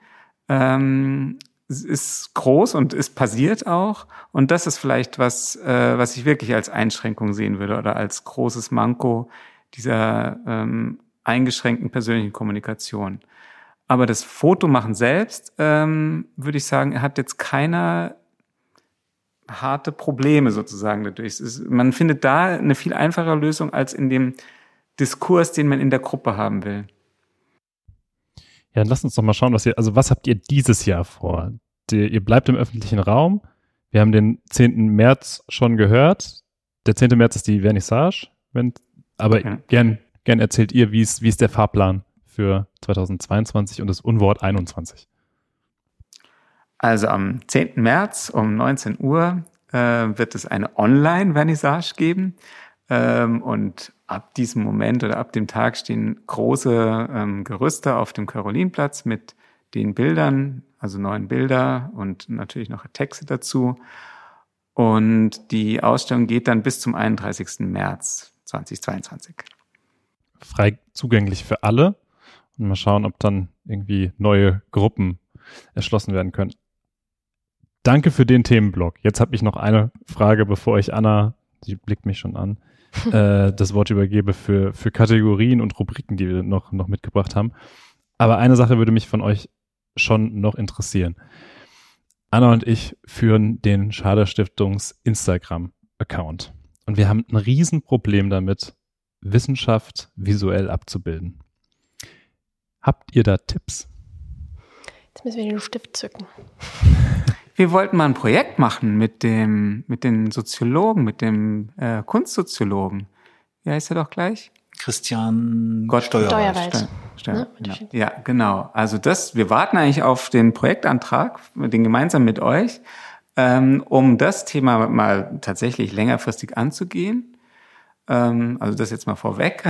ähm, ist groß und ist passiert auch. Und das ist vielleicht was, äh, was ich wirklich als Einschränkung sehen würde oder als großes Manko dieser ähm, eingeschränkten persönlichen Kommunikation. Aber das Fotomachen selbst, ähm, würde ich sagen, hat jetzt keiner harte Probleme sozusagen dadurch. Ist, man findet da eine viel einfachere Lösung als in dem Diskurs, den man in der Gruppe haben will. Ja, lass uns doch mal schauen, was ihr, also was habt ihr dieses Jahr vor? Die, ihr bleibt im öffentlichen Raum. Wir haben den 10. März schon gehört. Der 10. März ist die Vernissage. Wenn, aber ja. gern, gern erzählt ihr, wie ist, wie ist der Fahrplan für 2022 und das Unwort 21? Also am 10. März um 19 Uhr äh, wird es eine Online-Vernissage geben. Ähm, und ab diesem Moment oder ab dem Tag stehen große ähm, Gerüste auf dem Karolinplatz mit den Bildern, also neun Bilder und natürlich noch Texte dazu. Und die Ausstellung geht dann bis zum 31. März 2022. Frei zugänglich für alle. Und mal schauen, ob dann irgendwie neue Gruppen erschlossen werden können. Danke für den Themenblock. Jetzt habe ich noch eine Frage, bevor ich Anna, sie blickt mich schon an, äh, das Wort übergebe für, für Kategorien und Rubriken, die wir noch, noch mitgebracht haben. Aber eine Sache würde mich von euch schon noch interessieren. Anna und ich führen den Schader Stiftungs Instagram-Account. Und wir haben ein Riesenproblem damit, Wissenschaft visuell abzubilden. Habt ihr da Tipps? Jetzt müssen wir den Stift zücken. Wir wollten mal ein Projekt machen mit dem, mit den Soziologen, mit dem äh, Kunstsoziologen. Wie heißt er doch gleich? Christian Gott Steuerwald. Steuerwald. Steuer, ne? genau. Ja, genau. Also das, wir warten eigentlich auf den Projektantrag, den gemeinsam mit euch, ähm, um das Thema mal tatsächlich längerfristig anzugehen. Ähm, also das jetzt mal vorweg.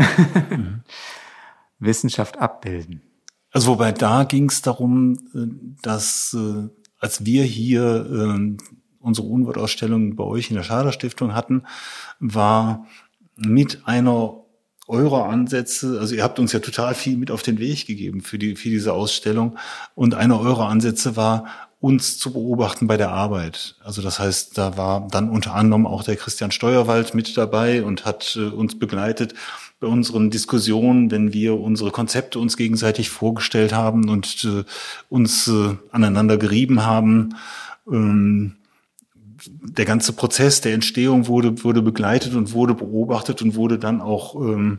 Mhm. Wissenschaft abbilden. Also wobei da ging es darum, äh, dass äh, als wir hier äh, unsere Unwortausstellung bei euch in der Schader Stiftung hatten, war mit einer eurer Ansätze, also ihr habt uns ja total viel mit auf den Weg gegeben für die für diese Ausstellung und einer eurer Ansätze war uns zu beobachten bei der Arbeit. Also das heißt, da war dann unter anderem auch der Christian Steuerwald mit dabei und hat äh, uns begleitet bei unseren Diskussionen, wenn wir unsere Konzepte uns gegenseitig vorgestellt haben und äh, uns äh, aneinander gerieben haben. Ähm, der ganze Prozess der Entstehung wurde, wurde begleitet und wurde beobachtet und wurde dann auch ähm,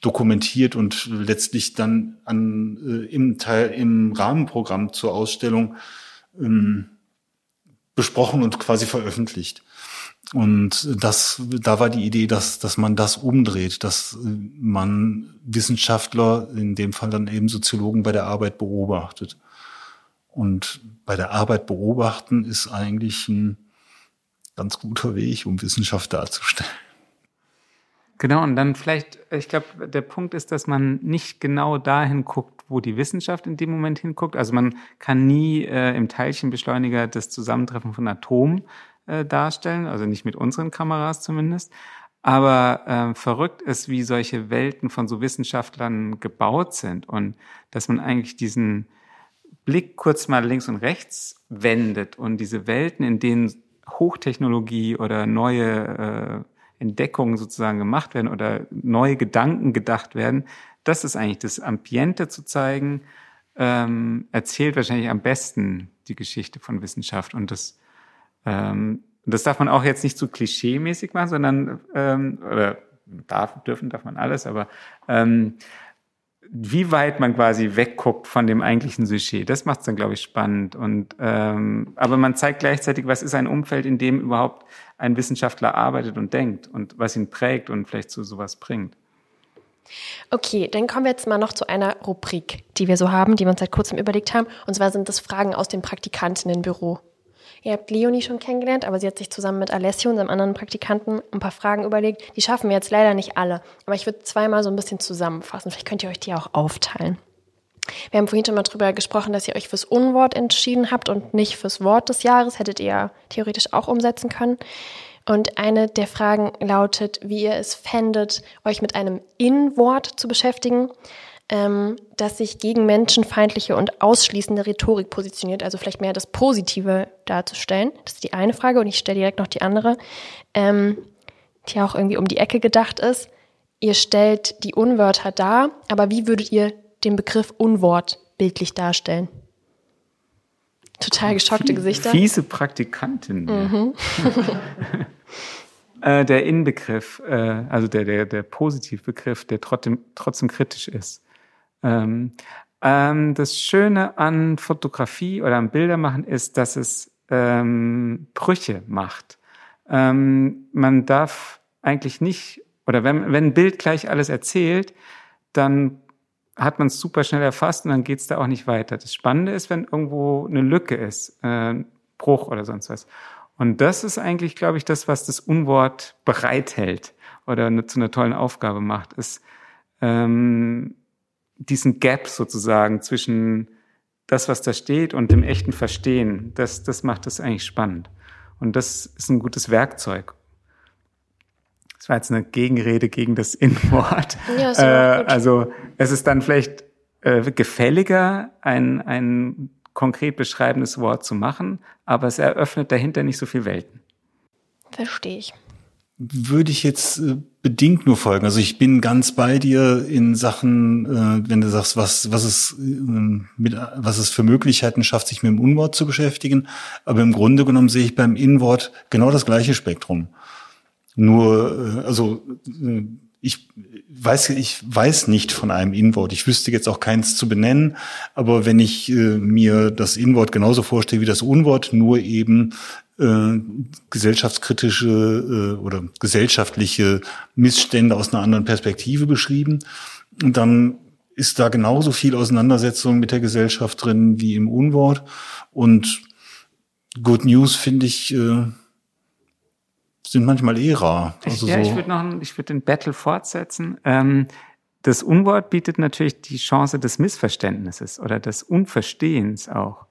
dokumentiert und letztlich dann an, äh, im Teil, im Rahmenprogramm zur Ausstellung ähm, besprochen und quasi veröffentlicht. Und das, da war die Idee, dass, dass man das umdreht, dass man Wissenschaftler, in dem Fall dann eben Soziologen bei der Arbeit beobachtet. Und bei der Arbeit beobachten ist eigentlich ein ganz guter Weg, um Wissenschaft darzustellen. Genau, und dann vielleicht, ich glaube, der Punkt ist, dass man nicht genau dahin guckt, wo die Wissenschaft in dem Moment hinguckt. Also man kann nie äh, im Teilchenbeschleuniger das Zusammentreffen von Atomen äh, darstellen, also nicht mit unseren Kameras zumindest. Aber äh, verrückt ist, wie solche Welten von so Wissenschaftlern gebaut sind und dass man eigentlich diesen Blick kurz mal links und rechts wendet und diese Welten, in denen Hochtechnologie oder neue äh, Entdeckungen sozusagen gemacht werden oder neue Gedanken gedacht werden, das ist eigentlich das Ambiente zu zeigen, ähm, erzählt wahrscheinlich am besten die Geschichte von Wissenschaft und das ähm, das darf man auch jetzt nicht zu so klischee-mäßig machen, sondern, ähm, oder darf, dürfen darf man alles, aber ähm, wie weit man quasi wegguckt von dem eigentlichen Sujet, das macht es dann, glaube ich, spannend. Und ähm, aber man zeigt gleichzeitig, was ist ein Umfeld, in dem überhaupt ein Wissenschaftler arbeitet und denkt und was ihn prägt und vielleicht zu sowas bringt. Okay, dann kommen wir jetzt mal noch zu einer Rubrik, die wir so haben, die wir uns seit kurzem überlegt haben. Und zwar sind das Fragen aus dem Praktikantinnenbüro. Ihr habt Leonie schon kennengelernt, aber sie hat sich zusammen mit Alessio, unserem anderen Praktikanten, ein paar Fragen überlegt. Die schaffen wir jetzt leider nicht alle, aber ich würde zweimal so ein bisschen zusammenfassen. Vielleicht könnt ihr euch die auch aufteilen. Wir haben vorhin schon mal drüber gesprochen, dass ihr euch fürs Unwort entschieden habt und nicht fürs Wort des Jahres. Hättet ihr theoretisch auch umsetzen können. Und eine der Fragen lautet, wie ihr es fändet, euch mit einem In-Wort zu beschäftigen ähm, das sich gegen menschenfeindliche und ausschließende Rhetorik positioniert, also vielleicht mehr das Positive darzustellen. Das ist die eine Frage und ich stelle direkt noch die andere, ähm, die auch irgendwie um die Ecke gedacht ist. Ihr stellt die Unwörter dar, aber wie würdet ihr den Begriff Unwort bildlich darstellen? Total geschockte Gesichter. Fiese Praktikantin. Mhm. äh, der Inbegriff, äh, also der, der, der Positivbegriff, der trotzdem, trotzdem kritisch ist. Ähm, ähm, das Schöne an Fotografie oder an Bildermachen ist, dass es ähm, Brüche macht. Ähm, man darf eigentlich nicht, oder wenn, wenn ein Bild gleich alles erzählt, dann hat man es super schnell erfasst und dann geht es da auch nicht weiter. Das Spannende ist, wenn irgendwo eine Lücke ist, äh, Bruch oder sonst was. Und das ist eigentlich, glaube ich, das, was das Unwort bereithält oder eine, zu einer tollen Aufgabe macht, ist ähm, diesen Gap sozusagen zwischen das, was da steht und dem echten Verstehen. Das, das macht das eigentlich spannend. Und das ist ein gutes Werkzeug. Das war jetzt eine Gegenrede gegen das Innenwort. Ja, so äh, also es ist dann vielleicht äh, gefälliger, ein, ein konkret beschreibendes Wort zu machen, aber es eröffnet dahinter nicht so viel Welten. Verstehe ich. Würde ich jetzt äh, bedingt nur folgen. Also ich bin ganz bei dir in Sachen, äh, wenn du sagst, was, was es äh, mit, was es für Möglichkeiten schafft, sich mit dem Unwort zu beschäftigen. Aber im Grunde genommen sehe ich beim Inwort genau das gleiche Spektrum. Nur, äh, also äh, ich weiß, ich weiß nicht von einem Inwort. Ich wüsste jetzt auch keins zu benennen. Aber wenn ich äh, mir das Inwort genauso vorstelle wie das Unwort, nur eben äh, gesellschaftskritische äh, oder gesellschaftliche Missstände aus einer anderen Perspektive beschrieben, dann ist da genauso viel Auseinandersetzung mit der Gesellschaft drin wie im Unwort. Und Good News finde ich äh, sind manchmal eh rar. Also ja, so. ich würde noch, ich würde den Battle fortsetzen. Ähm, das Unwort bietet natürlich die Chance des Missverständnisses oder des Unverstehens auch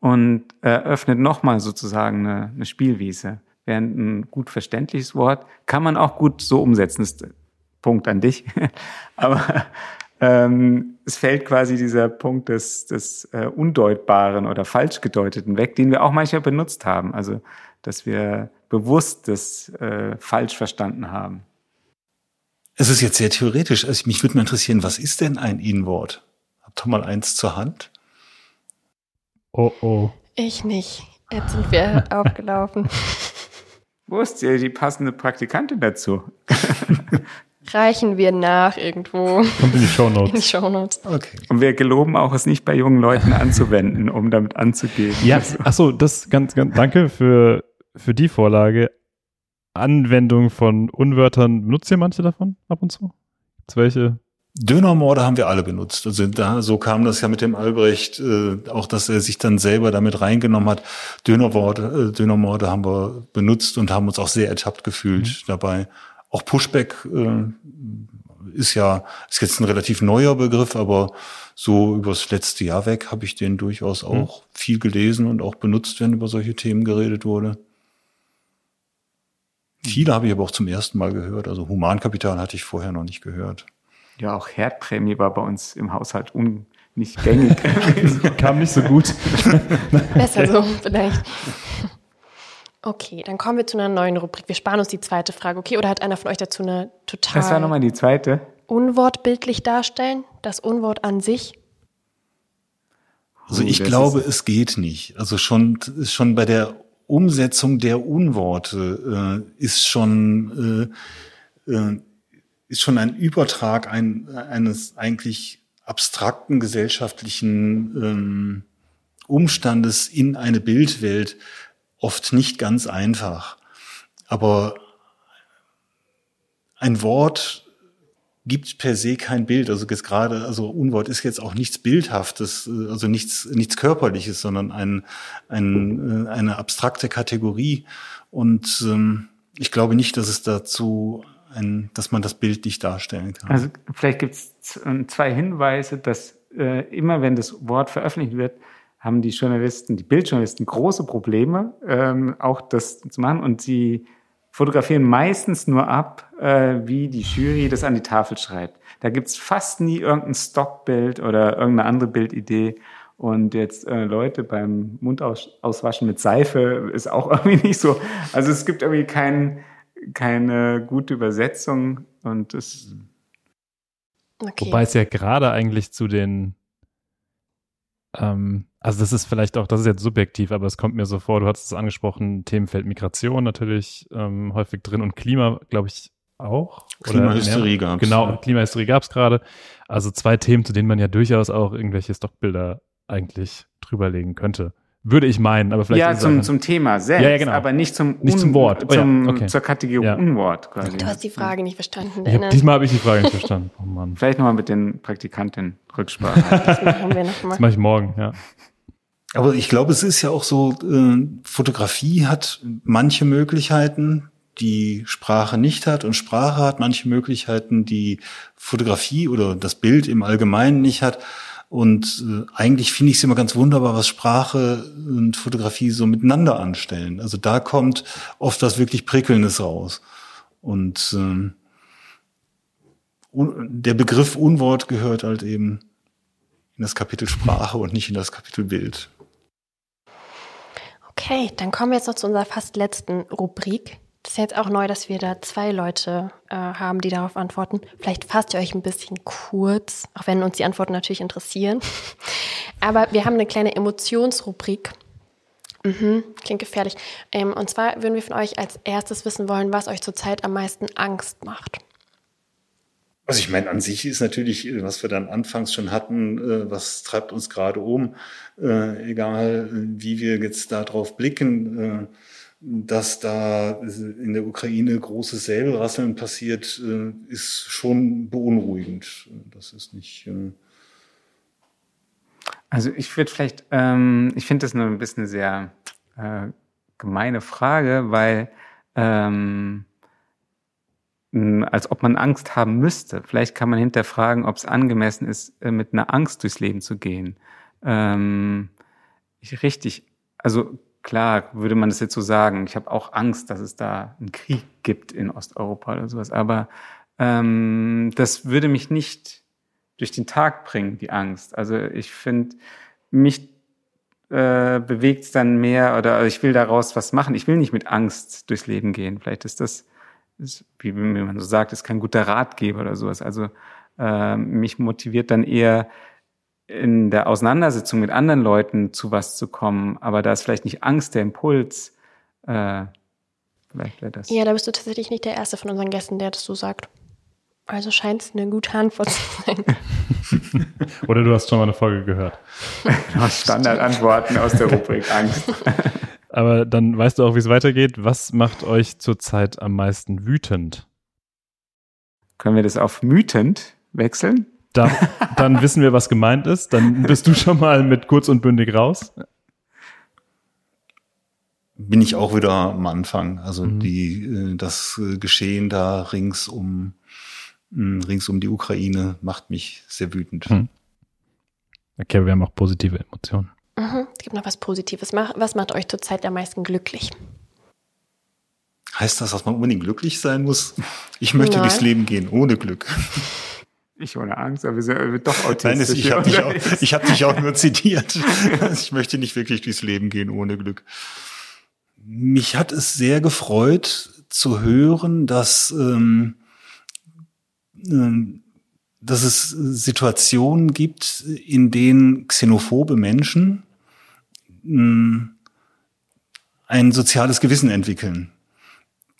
und eröffnet nochmal sozusagen eine, eine Spielwiese. Während ein gut verständliches Wort kann man auch gut so umsetzen. Das ist Punkt an dich. Aber ähm, es fällt quasi dieser Punkt des, des äh, Undeutbaren oder falsch gedeuteten weg, den wir auch manchmal benutzt haben. Also, dass wir bewusst das äh, falsch verstanden haben. Es ist jetzt sehr theoretisch. Also mich würde mal interessieren, was ist denn ein In-Wort? Habt ihr mal eins zur Hand? Oh oh. Ich nicht. Jetzt sind wir aufgelaufen. Wo ist die, die passende Praktikantin dazu? Reichen wir nach irgendwo. Kommt in die Shownotes. In die Shownotes. Okay. Und wir geloben auch, es nicht bei jungen Leuten anzuwenden, um damit anzugehen. Ja, also. ach so, das ganz, ganz, danke für für die Vorlage Anwendung von Unwörtern. Benutzt ihr manche davon ab und zu? Gibt's welche? Dönermorde haben wir alle benutzt. Also da, so kam das ja mit dem Albrecht, äh, auch dass er sich dann selber damit reingenommen hat. Dönermorde, äh, Dönermorde haben wir benutzt und haben uns auch sehr ertappt gefühlt mhm. dabei. Auch Pushback äh, ist ja, ist jetzt ein relativ neuer Begriff, aber so übers letzte Jahr weg habe ich den durchaus mhm. auch mhm. viel gelesen und auch benutzt, wenn über solche Themen geredet wurde. Viele habe ich aber auch zum ersten Mal gehört. Also Humankapital hatte ich vorher noch nicht gehört. Ja, auch Herdprämie war bei uns im Haushalt un nicht gängig. Kam nicht so gut. Besser so, vielleicht. Okay, dann kommen wir zu einer neuen Rubrik. Wir sparen uns die zweite Frage, okay? Oder hat einer von euch dazu eine total. Was war nochmal die zweite? Unwort bildlich darstellen? Das Unwort an sich? Also ich glaube, es geht nicht. Also schon, schon bei der Umsetzung der Unworte äh, ist schon äh, äh, ist schon ein Übertrag ein, eines eigentlich abstrakten gesellschaftlichen ähm, Umstandes in eine Bildwelt oft nicht ganz einfach. Aber ein Wort gibt per se kein Bild. Also jetzt gerade, also Unwort ist jetzt auch nichts Bildhaftes, also nichts, nichts Körperliches, sondern ein, ein, eine abstrakte Kategorie. Und ähm, ich glaube nicht, dass es dazu ein, dass man das Bild nicht darstellen kann. Also vielleicht gibt es zwei Hinweise, dass äh, immer wenn das Wort veröffentlicht wird, haben die Journalisten, die Bildjournalisten große Probleme, ähm, auch das zu machen. Und sie fotografieren meistens nur ab, äh, wie die Jury das an die Tafel schreibt. Da gibt's fast nie irgendein Stockbild oder irgendeine andere Bildidee. Und jetzt äh, Leute beim Mundauswaschen mit Seife ist auch irgendwie nicht so. Also es gibt irgendwie kein, keine gute Übersetzung und es. Okay. Wobei es ja gerade eigentlich zu den Ähm, also das ist vielleicht auch, das ist jetzt subjektiv, aber es kommt mir so vor, du hattest es angesprochen, Themenfeld Migration natürlich ähm, häufig drin und Klima, glaube ich, auch. Klimahysterie gab es. Genau, Klimahysterie gab es gerade. Also zwei Themen, zu denen man ja durchaus auch irgendwelche Stockbilder eigentlich drüberlegen könnte. Würde ich meinen, aber vielleicht. Ja, zum, zum Thema selbst, ja, ja, genau. aber nicht zum, nicht zum Wort. Oh, zum, ja, okay. Zur Kategorie ja. Unwort quasi. Du hast die Frage nicht verstanden. Hab, diesmal habe ich die Frage nicht verstanden. Oh Mann. Vielleicht nochmal mit den Praktikanten Rücksprache. das machen wir nochmal. Das mache ich morgen, ja. Aber ich glaube, es ist ja auch so, äh, Fotografie hat manche Möglichkeiten, die Sprache nicht hat und Sprache hat manche Möglichkeiten, die Fotografie oder das Bild im Allgemeinen nicht hat. Und äh, eigentlich finde ich es immer ganz wunderbar, was Sprache und Fotografie so miteinander anstellen. Also da kommt oft was wirklich Prickelndes raus. Und äh, der Begriff Unwort gehört halt eben in das Kapitel Sprache und nicht in das Kapitel Bild. Okay, dann kommen wir jetzt noch zu unserer fast letzten Rubrik. Das ist jetzt auch neu, dass wir da zwei Leute äh, haben, die darauf antworten. Vielleicht fasst ihr euch ein bisschen kurz, auch wenn uns die Antworten natürlich interessieren. Aber wir haben eine kleine Emotionsrubrik. Mhm, klingt gefährlich. Ähm, und zwar würden wir von euch als erstes wissen wollen, was euch zurzeit am meisten Angst macht. Also ich meine, an sich ist natürlich, äh, was wir dann anfangs schon hatten, äh, was treibt uns gerade um, äh, egal wie wir jetzt darauf blicken dass da in der Ukraine großes Säbelrasseln passiert, äh, ist schon beunruhigend. Das ist nicht. Äh also ich würde vielleicht, ähm, ich finde das nur ein bisschen sehr äh, gemeine Frage, weil ähm, als ob man Angst haben müsste. Vielleicht kann man hinterfragen, ob es angemessen ist, äh, mit einer Angst durchs Leben zu gehen. Ähm, ich, richtig, also klar würde man das jetzt so sagen. Ich habe auch Angst, dass es da einen Krieg gibt in Osteuropa oder sowas. Aber ähm, das würde mich nicht durch den Tag bringen, die Angst. Also ich finde, mich äh, bewegt es dann mehr oder ich will daraus was machen. Ich will nicht mit Angst durchs Leben gehen. Vielleicht ist das, ist, wie, wie man so sagt, ist kein guter Ratgeber oder sowas. Also äh, mich motiviert dann eher in der Auseinandersetzung mit anderen Leuten zu was zu kommen, aber da ist vielleicht nicht Angst der Impuls. Äh, vielleicht wäre das. Ja, da bist du tatsächlich nicht der Erste von unseren Gästen, der das so sagt. Also scheint es eine gute Antwort zu sein. Oder du hast schon mal eine Folge gehört. Standardantworten aus der Rubrik Angst. Aber dann weißt du auch, wie es weitergeht. Was macht euch zurzeit am meisten wütend? Können wir das auf mütend wechseln? Da, dann wissen wir, was gemeint ist. Dann bist du schon mal mit kurz und bündig raus. Bin ich auch wieder am Anfang. Also mhm. die, äh, das Geschehen da rings um, hm, rings um die Ukraine macht mich sehr wütend. Mhm. Okay, wir haben auch positive Emotionen. Mhm. Es gibt noch was Positives. Was macht euch zurzeit am meisten glücklich? Heißt das, dass man unbedingt glücklich sein muss? Ich möchte Nein. durchs Leben gehen ohne Glück. Ich ohne Angst, aber wir sind doch autistisch. Nein, es, ich habe dich, auch, ich hab dich auch nur zitiert. ich möchte nicht wirklich durchs Leben gehen ohne Glück. Mich hat es sehr gefreut zu hören, dass, ähm, ähm, dass es Situationen gibt, in denen xenophobe Menschen ähm, ein soziales Gewissen entwickeln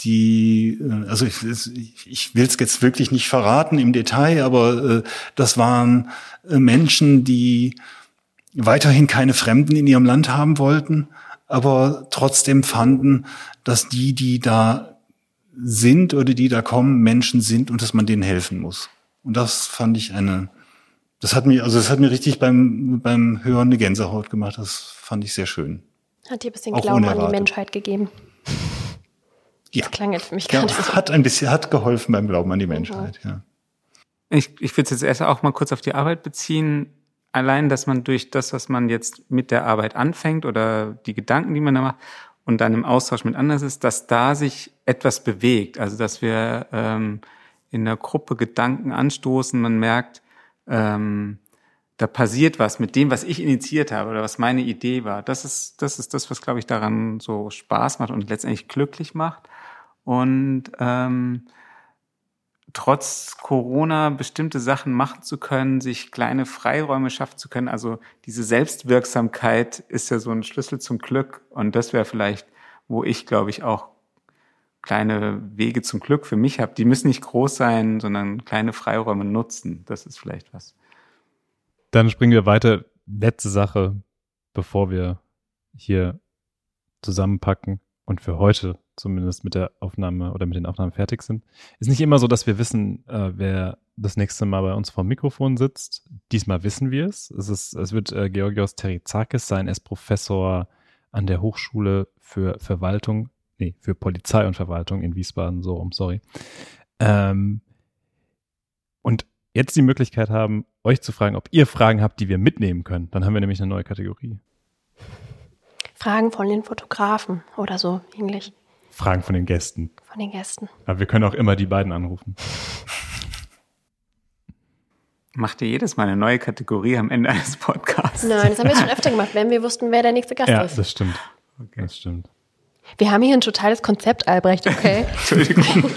die, äh, also ich, ich will es jetzt wirklich nicht verraten im Detail, aber äh, das waren äh, Menschen, die weiterhin keine Fremden in ihrem Land haben wollten, aber trotzdem fanden, dass die, die da sind oder die da kommen, Menschen sind und dass man denen helfen muss. Und das fand ich eine, das hat mir, also das hat mir richtig beim, beim Hören eine Gänsehaut gemacht. Das fand ich sehr schön. Hat dir ein bisschen Glauben an die Menschheit gegeben. Ja. Das klang jetzt für mich gar nicht so. Hat ein bisschen, hat geholfen beim Glauben an die Menschheit, ja. Ich, ich will es jetzt erst auch mal kurz auf die Arbeit beziehen. Allein, dass man durch das, was man jetzt mit der Arbeit anfängt oder die Gedanken, die man da macht und dann im Austausch mit anderen ist, dass da sich etwas bewegt. Also, dass wir ähm, in der Gruppe Gedanken anstoßen, man merkt, ähm, da passiert was mit dem, was ich initiiert habe oder was meine Idee war. Das ist, das ist das, was, glaube ich, daran so Spaß macht und letztendlich glücklich macht. Und ähm, trotz Corona bestimmte Sachen machen zu können, sich kleine Freiräume schaffen zu können. Also diese Selbstwirksamkeit ist ja so ein Schlüssel zum Glück. Und das wäre vielleicht, wo ich, glaube ich, auch kleine Wege zum Glück für mich habe. Die müssen nicht groß sein, sondern kleine Freiräume nutzen. Das ist vielleicht was. Dann springen wir weiter. Letzte Sache, bevor wir hier zusammenpacken und für heute zumindest mit der Aufnahme oder mit den Aufnahmen fertig sind. Ist nicht immer so, dass wir wissen, äh, wer das nächste Mal bei uns vor dem Mikrofon sitzt. Diesmal wissen wir es. Es, ist, es wird äh, Georgios Terizakis sein. Er ist Professor an der Hochschule für Verwaltung, nee, für Polizei und Verwaltung in Wiesbaden, so rum, sorry. Ähm, und jetzt die Möglichkeit haben, euch zu fragen, ob ihr Fragen habt, die wir mitnehmen können. Dann haben wir nämlich eine neue Kategorie. Fragen von den Fotografen oder so ähnlich. Fragen von den Gästen. Von den Gästen. Aber wir können auch immer die beiden anrufen. Macht ihr jedes Mal eine neue Kategorie am Ende eines Podcasts? Nein, das haben wir schon öfter gemacht, wenn wir wussten, wer der nächste Gast Ja, ist. das stimmt. Okay. Das stimmt. Wir haben hier ein totales Konzept, Albrecht, okay? Entschuldigung.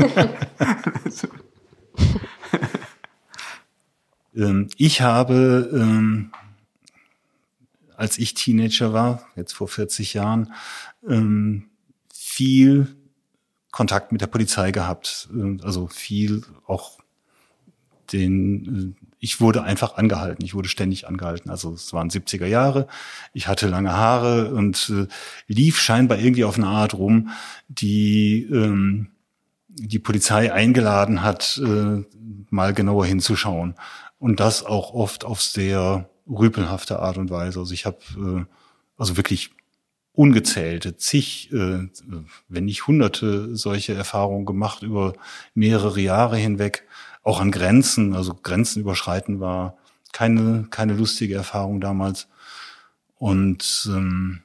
Ähm, ich habe, ähm, als ich Teenager war, jetzt vor 40 Jahren, ähm, viel Kontakt mit der Polizei gehabt. Ähm, Also viel auch den, äh, ich wurde einfach angehalten. Ich wurde ständig angehalten. Also es waren 70er Jahre. Ich hatte lange Haare und äh, lief scheinbar irgendwie auf eine Art rum, die ähm, die Polizei eingeladen hat, äh, mal genauer hinzuschauen. Und das auch oft auf sehr rüpelhafte Art und Weise. Also ich habe äh, also wirklich ungezählte, zig, äh, wenn nicht hunderte solche Erfahrungen gemacht über mehrere Jahre hinweg, auch an Grenzen, also Grenzen überschreiten war keine, keine lustige Erfahrung damals. Und ähm,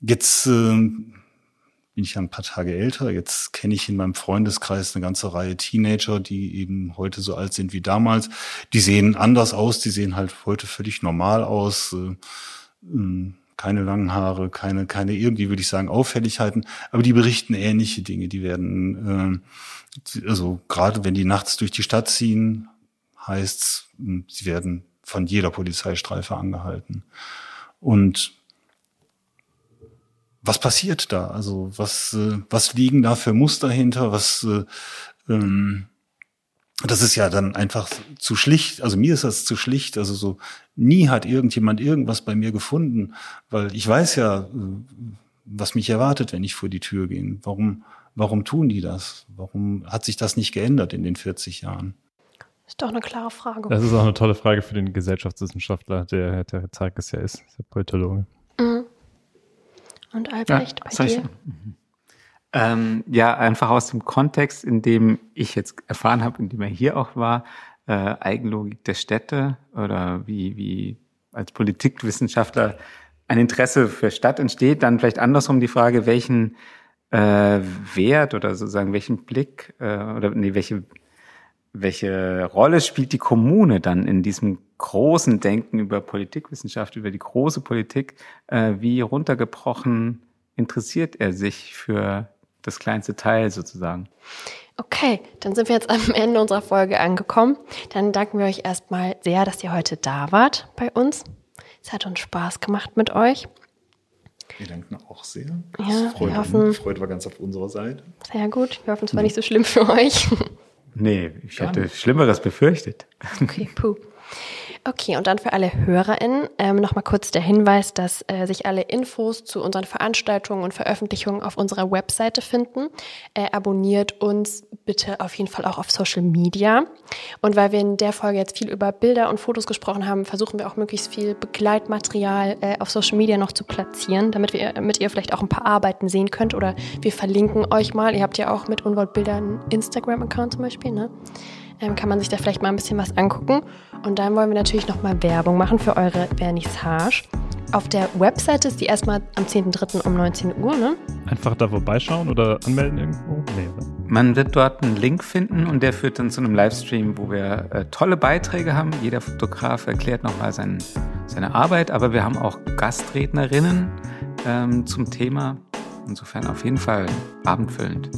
jetzt ähm, bin ich ja ein paar Tage älter. Jetzt kenne ich in meinem Freundeskreis eine ganze Reihe Teenager, die eben heute so alt sind wie damals. Die sehen anders aus, die sehen halt heute völlig normal aus. Äh, ähm, keine langen Haare, keine, keine irgendwie, würde ich sagen, Auffälligkeiten, aber die berichten ähnliche Dinge. Die werden, äh, also gerade wenn die nachts durch die Stadt ziehen, heißt's, sie werden von jeder Polizeistreife angehalten. Und was passiert da? Also was, äh, was liegen da für Muster hinter? Was, äh, ähm, das ist ja dann einfach zu schlicht. Also mir ist das zu schlicht. Also so nie hat irgendjemand irgendwas bei mir gefunden, weil ich weiß ja, äh, was mich erwartet, wenn ich vor die Tür gehe. Warum, warum tun die das? Warum hat sich das nicht geändert in den 40 Jahren? Ist doch eine klare Frage. Das ist auch eine tolle Frage für den Gesellschaftswissenschaftler, der Herr Terizakis ja ist, der Politologe. Mhm. Und Albrecht, bei soll ich- dir? Ähm, ja, einfach aus dem Kontext, in dem ich jetzt erfahren habe, in dem er hier auch war, äh, Eigenlogik der Städte oder wie, wie als Politikwissenschaftler ein Interesse für Stadt entsteht, dann vielleicht andersrum die Frage, welchen äh, Wert oder sozusagen welchen Blick äh, oder nee, welche welche Rolle spielt die Kommune dann in diesem großen Denken über Politikwissenschaft, über die große Politik? Äh, wie runtergebrochen interessiert er sich für das kleinste Teil sozusagen? Okay, dann sind wir jetzt am Ende unserer Folge angekommen. Dann danken wir euch erstmal sehr, dass ihr heute da wart bei uns. Es hat uns Spaß gemacht mit euch. Wir danken auch sehr. Ja, wir hoffen- Freude war ganz auf unserer Seite. Sehr gut. Wir hoffen, es war nicht so schlimm für euch. Nee, ich Gar hätte nicht. Schlimmeres befürchtet. Okay, puh. Okay, und dann für alle HörerInnen ähm, nochmal kurz der Hinweis, dass äh, sich alle Infos zu unseren Veranstaltungen und Veröffentlichungen auf unserer Webseite finden. Äh, abonniert uns bitte auf jeden Fall auch auf Social Media. Und weil wir in der Folge jetzt viel über Bilder und Fotos gesprochen haben, versuchen wir auch möglichst viel Begleitmaterial äh, auf Social Media noch zu platzieren, damit, wir, damit ihr vielleicht auch ein paar Arbeiten sehen könnt. Oder wir verlinken euch mal. Ihr habt ja auch mit Unwortbilder einen Instagram-Account zum Beispiel, ne? Ähm, kann man sich da vielleicht mal ein bisschen was angucken. Und dann wollen wir natürlich nochmal Werbung machen für eure Vernissage. Auf der Webseite ist die erstmal am 10.3. um 19 Uhr, ne? Einfach da vorbeischauen oder anmelden irgendwo? Nee, oder? Man wird dort einen Link finden und der führt dann zu einem Livestream, wo wir äh, tolle Beiträge haben. Jeder Fotograf erklärt nochmal sein, seine Arbeit, aber wir haben auch Gastrednerinnen ähm, zum Thema. Insofern auf jeden Fall abendfüllend.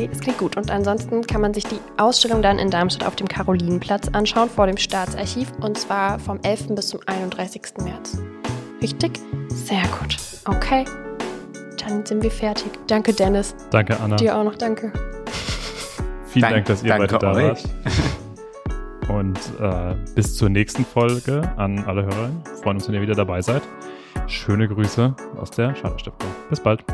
Okay. Das klingt gut. Und ansonsten kann man sich die Ausstellung dann in Darmstadt auf dem Karolinenplatz anschauen, vor dem Staatsarchiv. Und zwar vom 11. bis zum 31. März. Richtig? Sehr gut. Okay. Dann sind wir fertig. Danke, Dennis. Danke, Anna. Dir auch noch danke. Vielen Dank- Dank, dass ihr danke beide da wart. Und äh, bis zur nächsten Folge an alle Hörer. Freuen uns, wenn ihr wieder dabei seid. Schöne Grüße aus der Schallerstiftung. Bis bald.